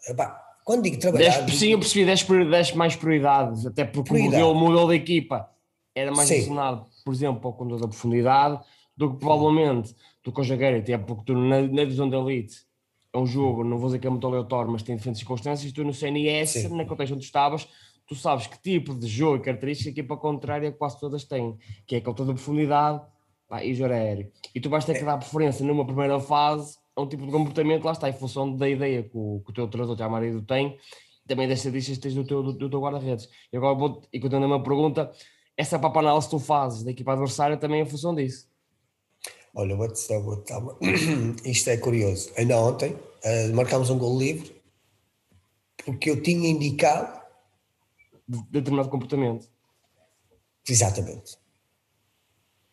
quando digo trabalhar. Sim, eu percebi 10, mais prioridades, até porque prioridade. o modelo da equipa era mais ensinado, por exemplo, ao controle da profundidade, do que provavelmente do que o Jaguar, até porque tu na, na divisão da Elite é um jogo, não vou dizer que é muito aleatório, mas tem diferentes circunstâncias, tu no CNS, Sim. na contexto onde estavas, tu sabes que tipo de jogo e característica a equipa contrária quase todas têm, que é a controle da profundidade, pá, e jogo aéreo. E tu vais ter que dar preferência numa primeira fase a um tipo de comportamento, lá está, em função da ideia que o, que o teu treinador, já marido, tem, também das estatísticas que tens do teu, do, do teu guarda-redes. E agora vou, e continuando a minha pergunta, essa papa análise que tu fazes da equipa adversária também é em função disso. Olha, vou -te, vou -te, isto é curioso. Ainda ontem uh, marcámos um gol livre porque eu tinha indicado determinado comportamento. Exatamente.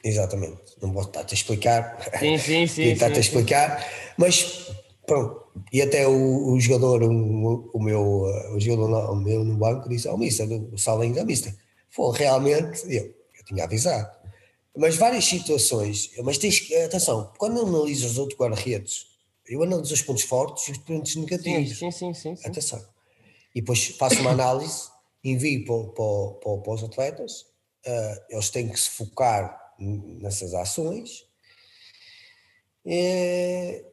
Exatamente. Não vou estar-te a explicar. Sim, sim, sim. Estar-te a explicar, mas pronto. E até o, o jogador, o, o, meu, o jogador o meu no banco disse ao oh, Mister, o Salinho da Mister, foi realmente, eu, eu tinha avisado. Mas várias situações, mas tens atenção, quando analisas os outros guarda-redes, eu analiso os pontos fortes e os pontos negativos. Sim, sim, sim. sim. Atenção. E depois faço uma análise, envio para, para, para, os atletas, uh, eles têm que se focar nessas ações. É,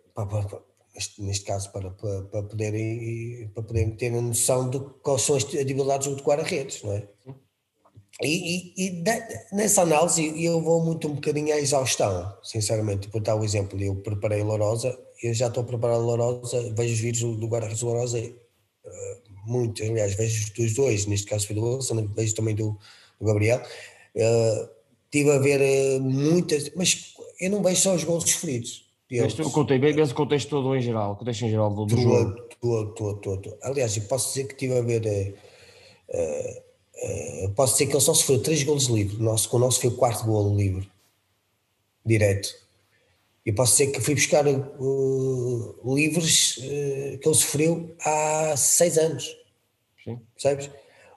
neste, neste caso para, para, para, poderem, para poderem ter a noção de quais são as debilidades do guarda-redes, não é? E, e, e, nessa análise eu vou muito um bocadinho à exaustão, sinceramente, por dar o exemplo, eu preparei Lourosa, eu já estou a preparar Lourosa, vejo os vídeos do guarda-redes Lourosa, uh, muito, aliás, vejo dos dois, neste caso foi do Wilson, vejo também do, do Gabriel, uh, tive a ver uh, muitas, mas eu não vejo só os gols sofridos, eu contei bem, mas o contexto todo em geral, o contexto em geral do, do jogo. Todo, todo, todo. Aliás, eu posso dizer que estive a ver. Uh, uh, posso dizer que ele só sofreu três golos livres. O nosso, com o nosso foi o quarto golo livre. Direto. Eu posso dizer que fui buscar uh, livros que ele sofreu há seis anos. Sim. Sabes?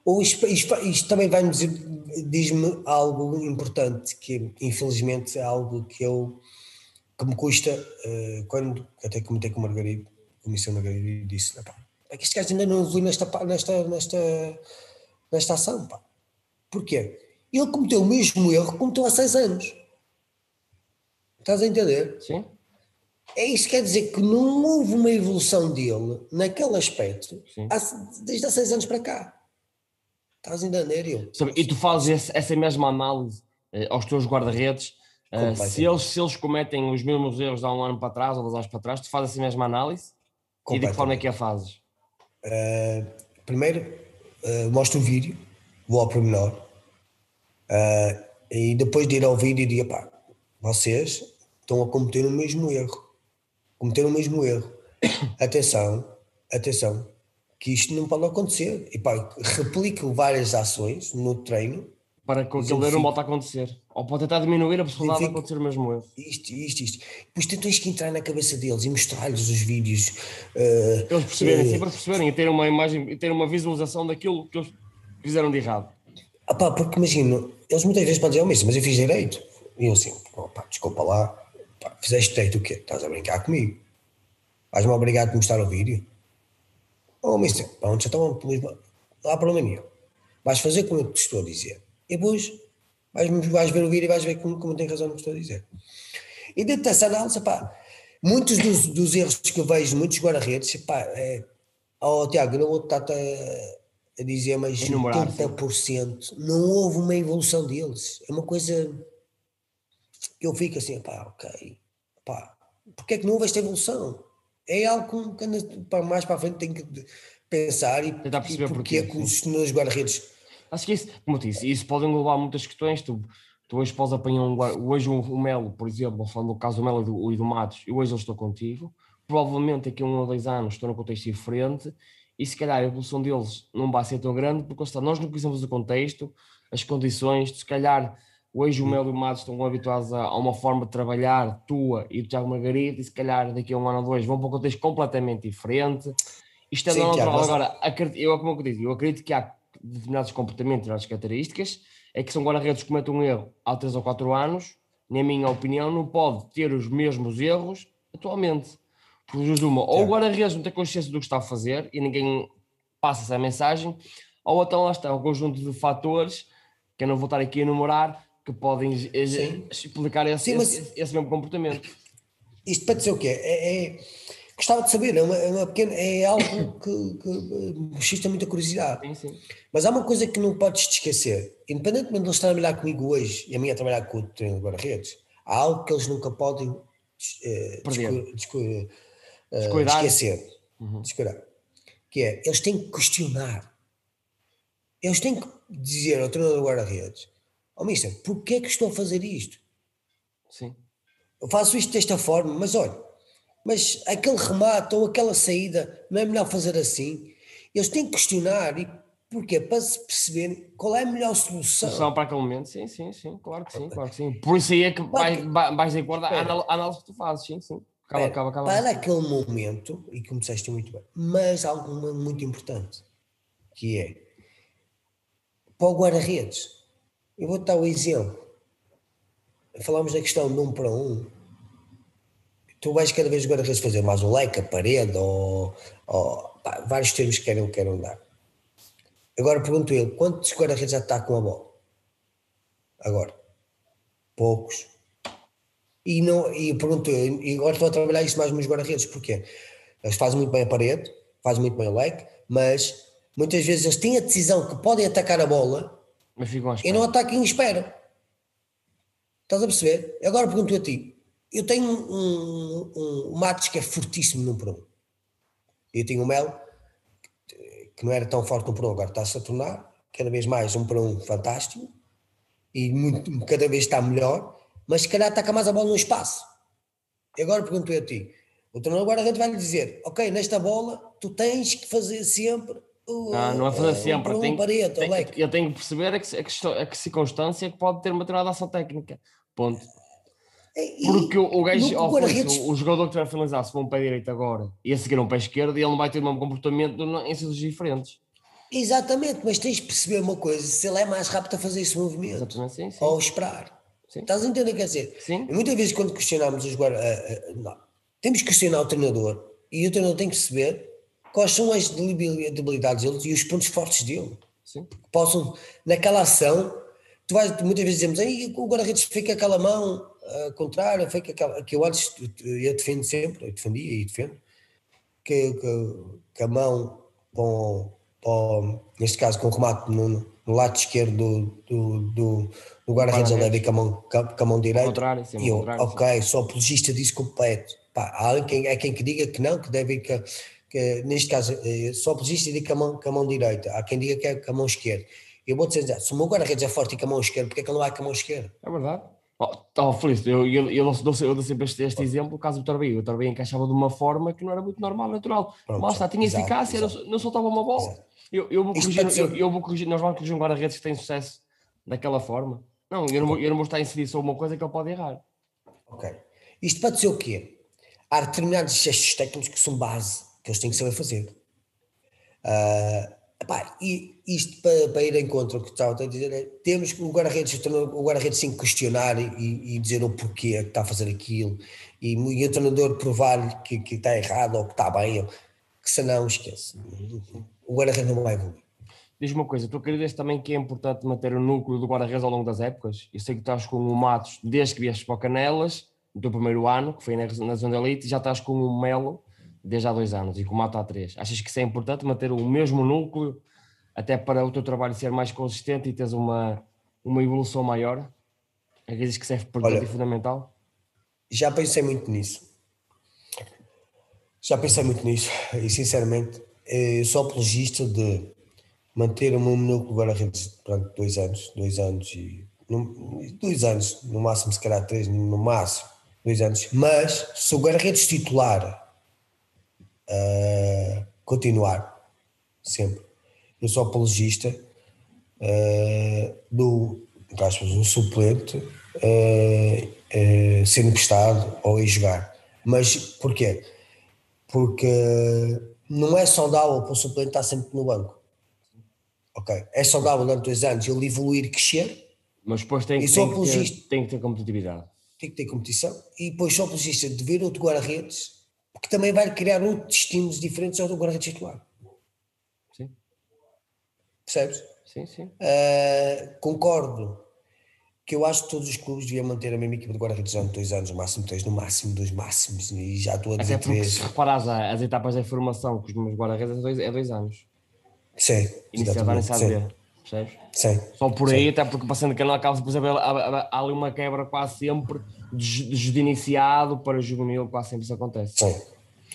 Ou isto, isto, isto também vai-me dizer, diz-me algo importante, que infelizmente é algo que eu que me custa, uh, quando até comentei com o Margarido, comissão Margarido, e disse: é que este gajo ainda não evoluiu nesta, nesta, nesta, nesta ação. Pá. Porquê? Ele cometeu o mesmo erro que cometeu há seis anos. Estás a entender? Sim. É isso quer dizer que não houve uma evolução dele naquele aspecto há, desde há seis anos para cá. Estás a entender? Eu? E tu fazes essa mesma análise eh, aos teus guarda-redes Uh, se, eles, se eles cometem os mesmos erros de há um ano para trás ou dois anos para trás, tu fazes assim a mesma análise? E de que forma é que a fazes? Uh, primeiro, uh, mostro o vídeo, vou ao pormenor, uh, e depois de ir ao vídeo digo, pá, vocês estão a cometer o mesmo erro. Cometeram o mesmo erro. atenção, atenção, que isto não pode acontecer. E pá, replico várias ações no treino para que aquele erro não volte a acontecer. Ou pode tentar diminuir a possibilidade de acontecer o mesmo erro. Isto, isto, isto. Depois tens que entrar na cabeça deles e mostrar-lhes os vídeos. Uh, eles perceberem, uh, sempre perceberem e terem uma imagem, e terem uma visualização daquilo que eles fizeram de errado. Opá, porque imagino, eles muitas vezes podem dizer, oh, mas eu fiz direito. E eu assim, opá, desculpa lá, pá, fizeste direito o quê? Estás a brincar comigo? Vais-me obrigar a mostrar o vídeo? Oh, mister, pronto, já estão, não há problema nenhum. Vais fazer como eu te estou a dizer e depois vais, vais ver o vídeo e vais ver como, como tem razão no que estou a dizer. E dentro dessa análise, pá, muitos dos, dos erros que eu vejo, muitos guarda-redes, pá, é, oh, Tiago, não vou estar a, a dizer, mas Enumerar, 80% sim. não houve uma evolução deles. É uma coisa que eu fico assim, pá, ok, pá, porque é que não houve esta evolução? É algo que mais para a frente tem que pensar e, Tentar perceber e porque é que os meus guarda-redes Acho que isso, como eu disse, isso pode englobar muitas questões. Tu, tu hoje podes apanhar um, hoje um, um Melo, por exemplo, falando do caso do Melo e do, e do Matos, e hoje eu estou contigo. Provavelmente daqui a um ou dois anos estou num contexto diferente e se calhar a evolução deles não vai ser tão grande porque está, nós não conhecemos o contexto, as condições, se calhar hoje o Melo e o Matos estão habituados a, a, uma forma de trabalhar tua e do Tiago Margarida e se calhar daqui a um ano ou dois vão para um contexto completamente diferente. Isto é Sim, natural. Agora, eu, como eu disse, eu acredito que há determinados comportamentos, determinadas características, é que se um guarda-redes comete um erro há 3 ou 4 anos, na minha opinião, não pode ter os mesmos erros atualmente. Por uma, ou o guarda-redes não tem consciência do que está a fazer e ninguém passa essa mensagem, ou então lá está um conjunto de fatores que eu não vou estar aqui a enumerar que podem Sim. explicar esse, Sim, esse, esse, mesmo comportamento. Isto para dizer o quê? É, é Gostava de saber, é, uma, é, uma pequena, é algo que, que me suscita muita curiosidade. Sim, sim. Mas há uma coisa que não podes te esquecer: independentemente de eles estarem a trabalhar comigo hoje e a minha a trabalhar com o treino de guarda-redes, há algo que eles nunca podem uh, descu, descu, uh, esquecer. Uhum. Descuidar. Que é, eles têm que questionar. Eles têm que dizer ao treinador de guarda-redes: Ó oh, mister, porquê é que estou a fazer isto? Sim. Eu faço isto desta forma, mas olha mas aquele remate ou aquela saída, não é melhor fazer assim? Eles têm que questionar e porquê? Para se perceberem qual é a melhor solução. Solução para aquele momento, sim, sim, sim, claro que sim, claro que sim. Por isso aí é que vais, vais de acordo à análise que tu fazes, sim, sim. Acaba, acaba, acaba. Para aquele momento, e começaste muito bem, mas algo muito importante, que é para o guarda-redes. Eu vou dar o exemplo. Falámos da questão de um para um, tu vais cada vez agora fazer mais um leque, a parede, ou, ou pá, vários termos que querem, querem dar. Agora pergunto eu, quantos guarda-redes já está com a bola? Agora. Poucos. E, não, e pergunto, e agora estou a trabalhar isso mais nos guarda-redes, porquê? Eles fazem muito bem a parede, fazem muito bem o leque, mas muitas vezes eles têm a decisão que podem atacar a bola e não atacam e esperam. Estás a perceber? Agora pergunto a ti. Eu tenho um, um, um Matos que é fortíssimo no por um. Eu tenho o Melo, que não era tão forte no um, agora está-se a tornar cada vez mais um por um fantástico e muito, cada vez está melhor, mas se calhar ataca mais a bola no espaço. E agora pergunto a ti. O treinador guarda-redes vai lhe dizer: Ok, nesta bola tu tens que fazer sempre. o- Ah, não é fazer o sempre. um tem- parede, tem- eu tenho que perceber a, que, a, questão, a que circunstância que pode ter uma determinada ação técnica. Ponto. Porque o, o gajo, ao guarda-redes- o, o jogador que estiver a finalizar, se for um pé direito agora e a seguir um pé esquerdo, ele não vai ter o mesmo comportamento em sítios diferentes. Exatamente, mas tens de perceber uma coisa: se ele é mais rápido a fazer esse movimento sim, sim. ou esperar. Sim. Estás a entender? Quer dizer, Sim. e muitas vezes quando questionamos os guarda não, temos que questionar o treinador e o treinador tem que perceber quais são as debil- debilidades dele e os pontos fortes dele. sim. Que possam, naquela ação, tu vais muitas vezes dizemos, "Ei, o guarda-redes fica aquela mão ah, contrária, fica aquela. Que eu antes eu defendo sempre, eu defendia e defendo, que, que, que a mão com, com, neste caso com o remate no, no lado esquerdo do, do, do, do guarda-redes, ele deve com a mão, com a- mão direita. contrário, sim, e eu, contrário, ok, sou apologista disso completo. Pá, há quem, é quem que diga que não, que deve ir com, que, neste caso, eh, sou apologista digo com a, mão, com a mão direita. Há quem diga que é com a mão esquerda. Eu vou dizer, se o meu guarda-redes é forte e com a mão esquerda, porque é que ele não vai com a mão esquerda? É verdade. Oh, oh, Felício, eu, eu, eu, dou, eu dou sempre este, este exemplo, o caso do Torbeio. O Torbeio encaixava de uma forma que não era muito normal, natural. Pronto, Mas está, tinha exato, eficácia, exato. não, não soltava uma bola. Exato. Eu, eu, vou corrigir, eu, eu vou corrigir, nós vamos corrigir um guarda-redes que tem sucesso daquela forma. Não, eu não, vou, eu não vou estar a incidir sobre uma coisa que ele pode errar. Ok. Isto pode ser o quê? Há determinados gestos técnicos que são base, que eles têm que saber fazer. Ah, epá, e isto para, para ir em contra o que estava a dizer, é, temos que o guarda-redes, o guarda-redes que questionar e, e dizer o porquê que está a fazer aquilo e, e o treinador provar-lhe que, que está errado ou que está bem, ou, que senão esquece. O guarda-redes não vai evoluir. Diz uma coisa, tu acreditas também que é importante manter o núcleo do guarda-redes ao longo das épocas? Eu sei que estás com o Matos desde que vieste para o Canelas, teu primeiro ano, que foi na, na Zona Elite, já estás com o Melo desde há dois anos e com o Mato há três. Achas que isso é importante, manter o mesmo núcleo, até para o teu trabalho ser mais consistente e teres uma, uma evolução maior? Acreditas que isso é Olha, e fundamental? Já pensei muito nisso. Já pensei muito nisso e sinceramente eh, eu sou apologista de manter o meu núcleo de guarda-redes durante dois anos, dois anos e dois anos, no máximo se calhar três, no máximo dois anos, mas se o guarda-redes titular ah, continuar sempre, eu sou apologista ah, do, entre aspas, um suplente ah, ah, ser emprestado ou ir jogar. Mas porquê? Porque não é saudável para o suplente estar sempre no banco. Ok? É saudável durante dois anos ele evoluir crescer, Mas depois tem, que- tem, que ter, tem que ter competitividade. tem que ter competição, e depois só apologista de ver outro guarda-redes, que também vai criar outros estímulos diferentes ao do guarda-redes titular. Sim, Percebes? sim, sim. Ah, concordo que eu acho que todos os clubes deviam manter a mesma equipa de guarda-redes durante dois anos, no máximo três, no máximo dois máximos, e já estou a Até dizer porque três. se reparares as etapas da formação com os meus guarda-redes é dois, é dois anos. Sim, Iniciar a B, percebes? sim. Só por aí, até porque passando de canal acaba depois a há, há- ali uma quebra quase sempre de, de, de iniciado para juvenil, quase sempre isso acontece. Sim.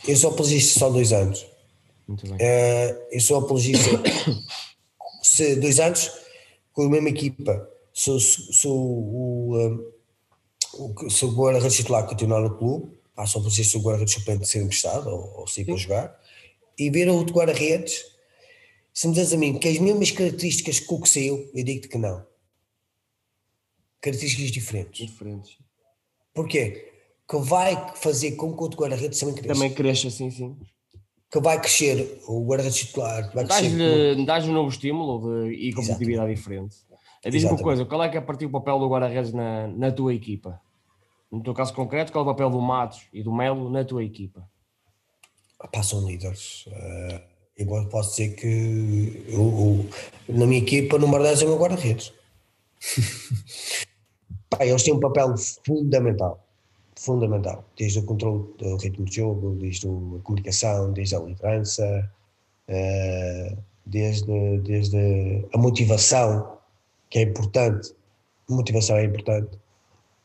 Eu sou apologista só dois anos. Muito bem. Eh, eu sou apologista se dois anos com a mesma equipa, sou, sou o, eh, o, que- se o guarda-redes titular continuar no clube, pá, sou apologista o guarda-redes suplente ser emprestado ou, ou sair para jogar, e ver o outro guarda-redes, se me dizes a mim que as mesmas características que o que saiu, eu digo-te que não. Características diferentes. Diferentes. Porquê? Que vai fazer com que o outro guarda-redes também cresça. Também cresce assim, sim. Que vai crescer o guarda-redes titular, vai crescer. Dás-lhe dás um novo estímulo de, e competitividade diferente. Diz-me uma coisa, qual é que é a partir do papel do guarda-redes na, na tua equipa? No teu caso concreto, qual é o papel do Matos e do Melo na tua equipa? Pá, são líderes. Eh, eu posso dizer que eu, eu- na minha equipa, o número 10 é o meu guarda-redes. Eles têm um papel fundamental. fundamental, desde o controle do ritmo de jogo, desde a comunicação, desde a liderança, uh, desde, desde a motivação, que é importante, motivação é importante.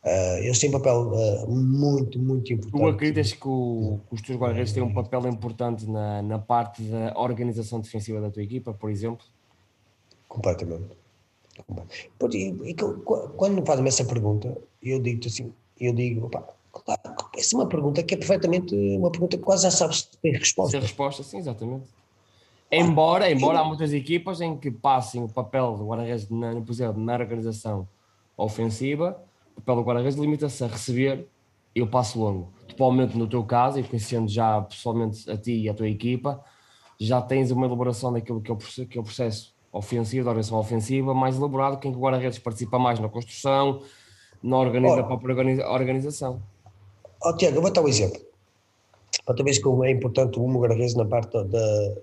Uh, eles têm um papel uh, muito, muito importante. Tu acreditas que, o, que os teus guarda-redes têm um papel importante na, na parte da organização defensiva da tua equipa, por exemplo? Completamente. E, quando me fazem essa pergunta, eu digo assim, eu digo, opa, claro, essa é uma pergunta que é perfeitamente uma pergunta que quase já sabes se tem resposta. Tem resposta, sim, exatamente. Embora, embora há muitas equipas em que passem o papel do guarda-redes, por exemplo, na organização ofensiva, o papel do guarda-redes limita-se a receber e o passo longo. Totalmente no teu caso, e conhecendo já pessoalmente a ti e a tua equipa, já tens uma elaboração daquilo que é o processo, que é o processo ofensivo, da organização ofensiva, mais elaborado, que em que o guarda-redes participa mais na construção, na organiza, própria organização. Oh, Tiago, eu vou dar um exemplo. Outra vez que é importante o guarda-redes na parte da,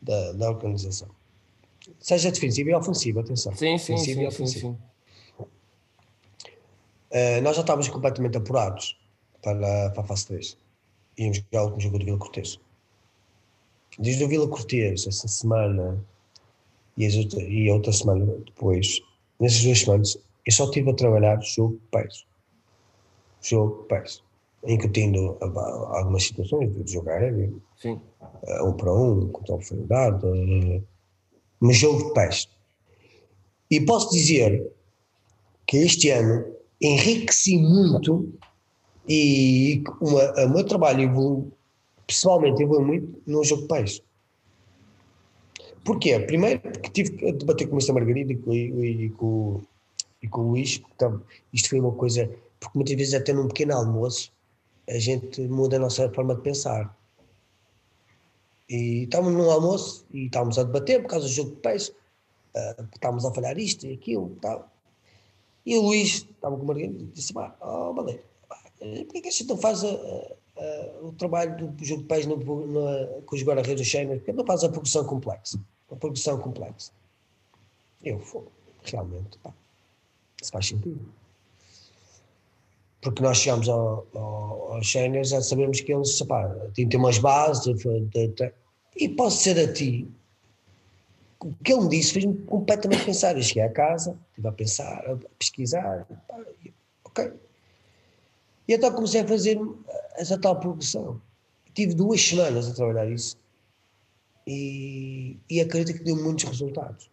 da, da, organização. Seja defensiva e ofensiva, atenção. Sim, sim, sim, sim, sim. Uh, nós já estávamos completamente apurados para, para a fase 3. Íamos jogar o último jogo do Vila Cortês. Desde o Vila Cortês, essa semana e, as, e outra semana depois, nessas duas semanas, eu só estive a trabalhar jogo de pés. Jogo de pés. Incutindo algumas situações de jogo aéreo, Sim. um para um, contra a oportunidade, mas jogo de pés. E posso dizer que este ano enriqueci muito e uma, o meu trabalho evoluiu, pessoalmente evoluiu muito no jogo de pés. Porquê? Primeiro porque tive que debater com o Mr. Margarida e, e, e, com, e com o Luís, então, isto foi uma coisa, porque muitas vezes até num pequeno almoço a gente muda a nossa forma de pensar. E estávamos num almoço e estávamos a debater por causa do jogo de peixe, uh, estávamos a falhar isto e aquilo, tal. E o Luís, estava com o Margarida, disse: pá, oh, Baleiro, porquê que a gente não faz a, a, o trabalho do jogo de peixe no, no, com os guarda-redes do Sheiner? Porque não faz a progressão complexa? A progressão complexa. Eu, realmente, pá, isso faz sentido. Porque nós chegamos ao, ao, ao Sheiner, já sabemos que eles, pá, têm umas bases, de, de, de, e posso ser a ti o que ele me disse fez-me completamente pensar. Eu cheguei à casa, estive a pensar, a pesquisar, pá, ok. E então comecei a fazer essa tal progressão. Tive duas semanas a trabalhar isso e, e acredito que deu muitos resultados.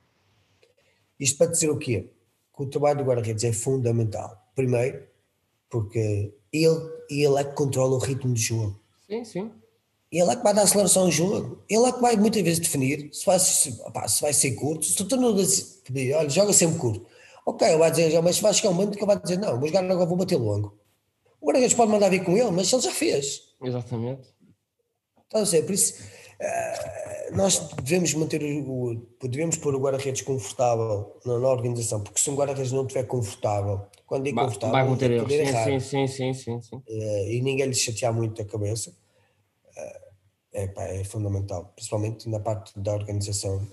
Isto para dizer o quê? Que o trabalho do guarda-redes é fundamental. Primeiro, porque ele, ele é que controla o ritmo do jogo. Sim, sim. Ele é que vai dar aceleração ao jogo. Ele é que vai muitas vezes definir se vai, se, se vai ser curto. Se tu não pedir, olha, joga sempre curto. Ok, ele vai dizer, mas vai chegar um momento que ele vai dizer, não, vou jogar agora, vou bater longo. O guarda-redes pode mandar vir com ele, mas ele já fez. Exatamente. Então, assim, por isso, uh, nós devemos manter o, devemos pôr o guarda-redes confortável na, na, organização, porque se um guarda-redes não estiver confortável, quando é confortável, vai cometer erros. Sim, sim, sim, sim, sim. Uh, e ninguém lhe chatear muito a cabeça é, pá, é fundamental, principalmente na parte da organização,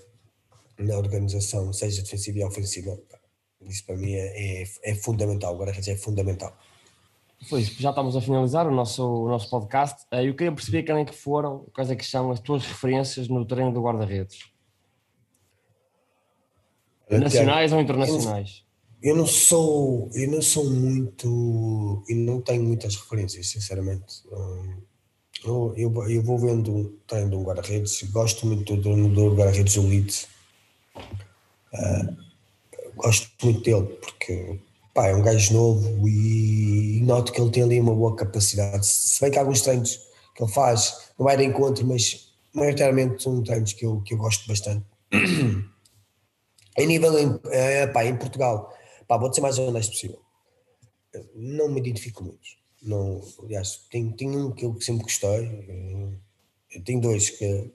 na organização, seja defensiva e ofensiva. Isso para mim é, é, é fundamental, agora quer dizer, é fundamental. Pois, já estamos a finalizar o nosso, o nosso podcast. Eh, eu queria perceber quem é que foram, quais é que são as tuas referências no treino do guarda-redes? Nacionais ou internacionais? Eu não sou, eu não sou muito, e não tenho muitas referências, sinceramente. Eu, eu, eu vou vendo treino de um guarda-redes, gosto muito do treinador guarda-redes Elite. Uh, gosto muito dele porque pá, é um gajo novo e, e, noto que ele tem ali uma boa capacidade. Se bem que alguns treinos que ele faz não vai de encontro, mas maioritariamente são treinos que eu, que eu gosto bastante. em nível em, é, pá, em Portugal, pá, vou ser mais honesto possível. Não me identifico muito não, aliás, tenho, um que eu sempre gostei, eh, tenho dois que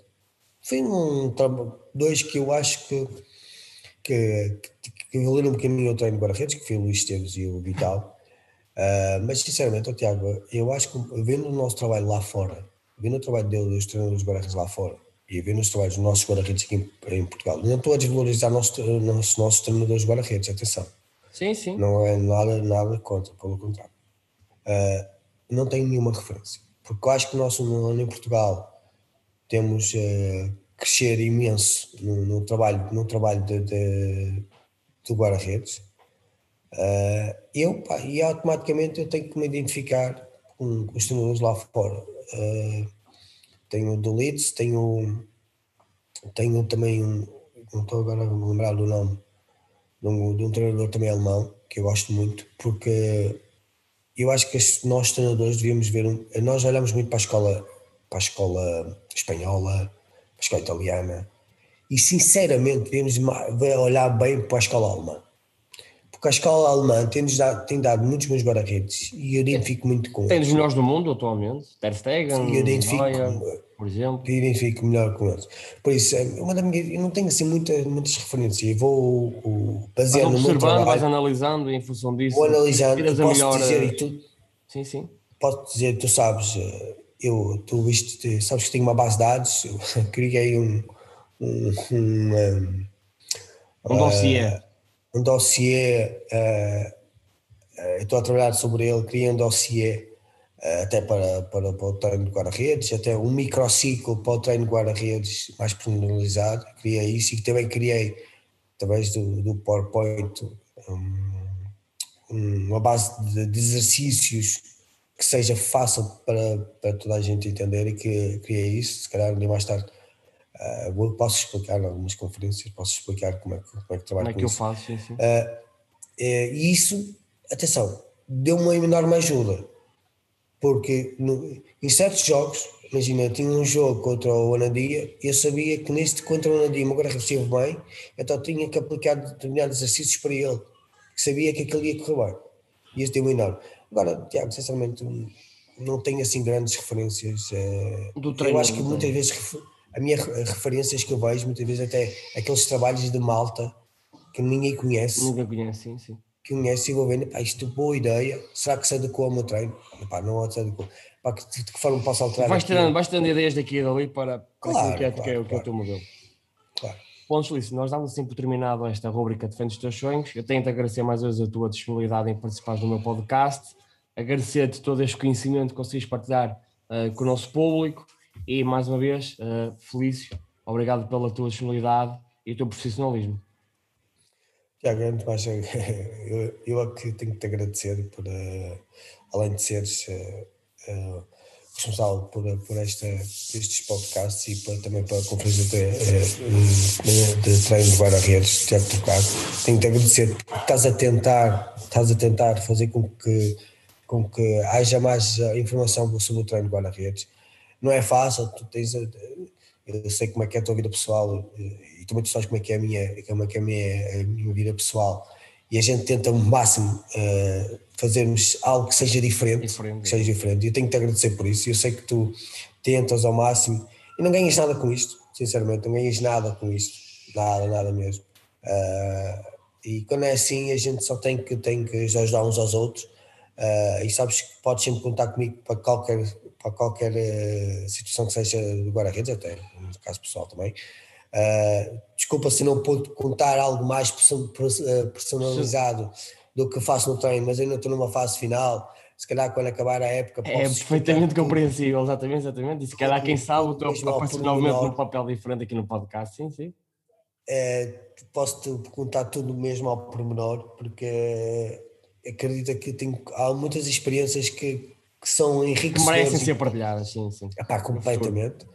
foi um dois que eu acho que que, que, valeram um bocadinho o treino de guarda-redes, que foi o Luís Esteves e o Vital. Uh, mas sinceramente, oh, Tiago, eu acho que vendo o nosso trabalho lá fora, vendo o trabalho dele, dos treinadores de guarda-redes lá fora, e vendo os trabalhos dos nossos guarda-redes aqui em, Portugal, não estou a desvalorizar nossos nosso, nossos treinadores de guarda-redes, atenção. Sim, sim. Não é nada, nada contra, pelo contrário. Uh, não tenho nenhuma referência. Porque eu acho que nós em Portugal temos uh, crescer imenso no, no, trabalho, no trabalho de, de, de guarda-redes. Uh, eu, pá, e automaticamente eu tenho que me identificar com, com os treinadores lá fora. Uh, tenho o do Leeds, tenho, tenho também um, não estou agora a lembrar do nome, de um, de um treinador também alemão, que eu gosto muito, porque eu acho que nós treinadores devíamos ver, nós olhamos muito para a escola, para a escola espanhola, para a escola italiana, e sinceramente devíamos olhar bem para a escola alemã. Porque a escola alemã tem, dado, tem dado muitos bons guarda-redes e eu identifico muito com Tem os melhores do mundo atualmente, Ter Stegen, eu identifico, Neuer, por exemplo. Eu identifico melhor com eles. Por isso, é uma da minha, eu não tenho assim muitas, muitas referências, eu vou baseando no meu trabalho. Vais analisando em função disso. Vou analisando, posso melhor, dizer, e tu, sim, sim. Posso dizer, tu sabes, eh, eu, tu viste, sabes que tenho uma base de dados, eu criei um, um, um, um, um dossiê. Um dossiê, uh, uh, estou a trabalhar sobre ele, criei um dossiê até para, para, para, o treino de guarda-redes, até um microciclo para o treino de guarda-redes mais personalizado, criei isso e também criei, através do, do PowerPoint, um, uma base de, de, exercícios que seja fácil para, para toda a gente entender e que criei isso, se calhar nem mais tarde Uh, posso explicar em algumas conferências, posso explicar como é que, como é que trabalho como é que eu faço, sim, sim. Uh, e isso, atenção, deu uma enorme ajuda, porque no, em certos jogos, imagina, tinha um jogo contra o Anadia, eu sabia que neste contra o Anadia, agora recebo bem, então tinha que aplicar determinados exercícios para ele, que sabia que aquilo ia correr bem, e isso deu enorme. Agora, Tiago, sinceramente, não tenho assim grandes referências. Uh, Do treino, eu acho que muitas vezes a minha referências que eu vejo muitas vezes até aqueles trabalhos de malta que ninguém conhece. Ninguém conhece, sim, sim. Que conhece e vou vendo, pá, isto é boa ideia, será que se adequou ao meu treino? Pá, não se adequou. Pá, que, de que forma posso alterar? Vais tendo, vais tendo ideias daqui e dali para, para claro, que é, claro, que é, claro. que é o teu modelo. Claro. Pontos Luís, nós damos assim por terminado esta rubrica Defende os Teus Sonhos. Eu tenho de agradecer mais uma vez a tua disponibilidade em participar do meu podcast, agradecer-te todo este conhecimento que consegues partilhar uh, com o nosso público e mais uma vez, uh, Felício, obrigado pela tua disponibilidade e o teu profissionalismo. Tiago, antes mais, eu, eu é que tenho que te agradecer por, uh, além de seres uh, responsável por, por esta, estes podcasts e por, também pela conferência de, de, de treino de guarda-redes, Tiago Tocado. Tenho que te agradecer porque estás a tentar, estás a tentar fazer com que, com que haja mais informação sobre o treino de guarda-redes não é fácil, tu tens, eu sei como é que é a tua vida pessoal e também tu sabes como é que é a minha, como é que é a minha, a minha vida pessoal e a gente tenta o máximo uh, fazermos algo que seja diferente, diferente. Que seja diferente. E eu tenho que te agradecer por isso. Eu sei que tu tentas ao máximo e não ganhas nada com isto, sinceramente, não ganhas nada com isto, nada, nada mesmo. Uh, e quando é assim, a gente só tem que, tem que ajudar uns aos outros. Uh, e sabes que podes sempre contar comigo para qualquer para qualquer situação que seja do guarda-redes, até no caso pessoal também. Uh, desculpa se não pude contar algo mais eh, personalizado do que faço no treino, mas ainda estou numa fase final. Se calhar quando acabar a época. É perfeitamente compreensível, exatamente, exatamente. E se calhar, quem sabe, o teu aparecer novamente num papel diferente aqui no podcast, sim, sim. Posso-te contar tudo mesmo ao pormenor, porque acredito que tenho, há muitas experiências que, que são enriquecedoras. Que merecem ser partilhadas, sim, sim. Epá, completamente.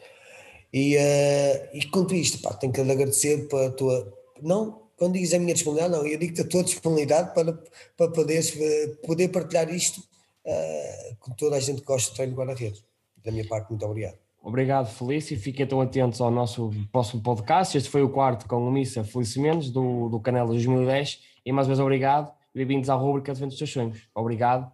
E, uh, e quanto isto, pá, tenho que agradecer pela tua. Não, quando dizes a minha disponibilidade, não, eu digo-te a tua disponibilidade para, para poderes, eh, poder partilhar isto uh, com toda a gente que gosta de treino de guarda-redes. Da minha parte, muito obrigado. Obrigado, Felício. Fiquem então atentos ao nosso próximo podcast. Este foi o quarto com o Missa Felício Mendes, do, do Canela 2010. E mais uma vez, obrigado. Bem-vindos à rubrica de Ventos dos Sonhos. Obrigado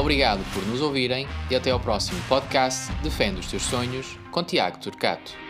Obrigado por nos ouvirem e até ao próximo podcast Defende os Teus Sonhos com Tiago Turcato.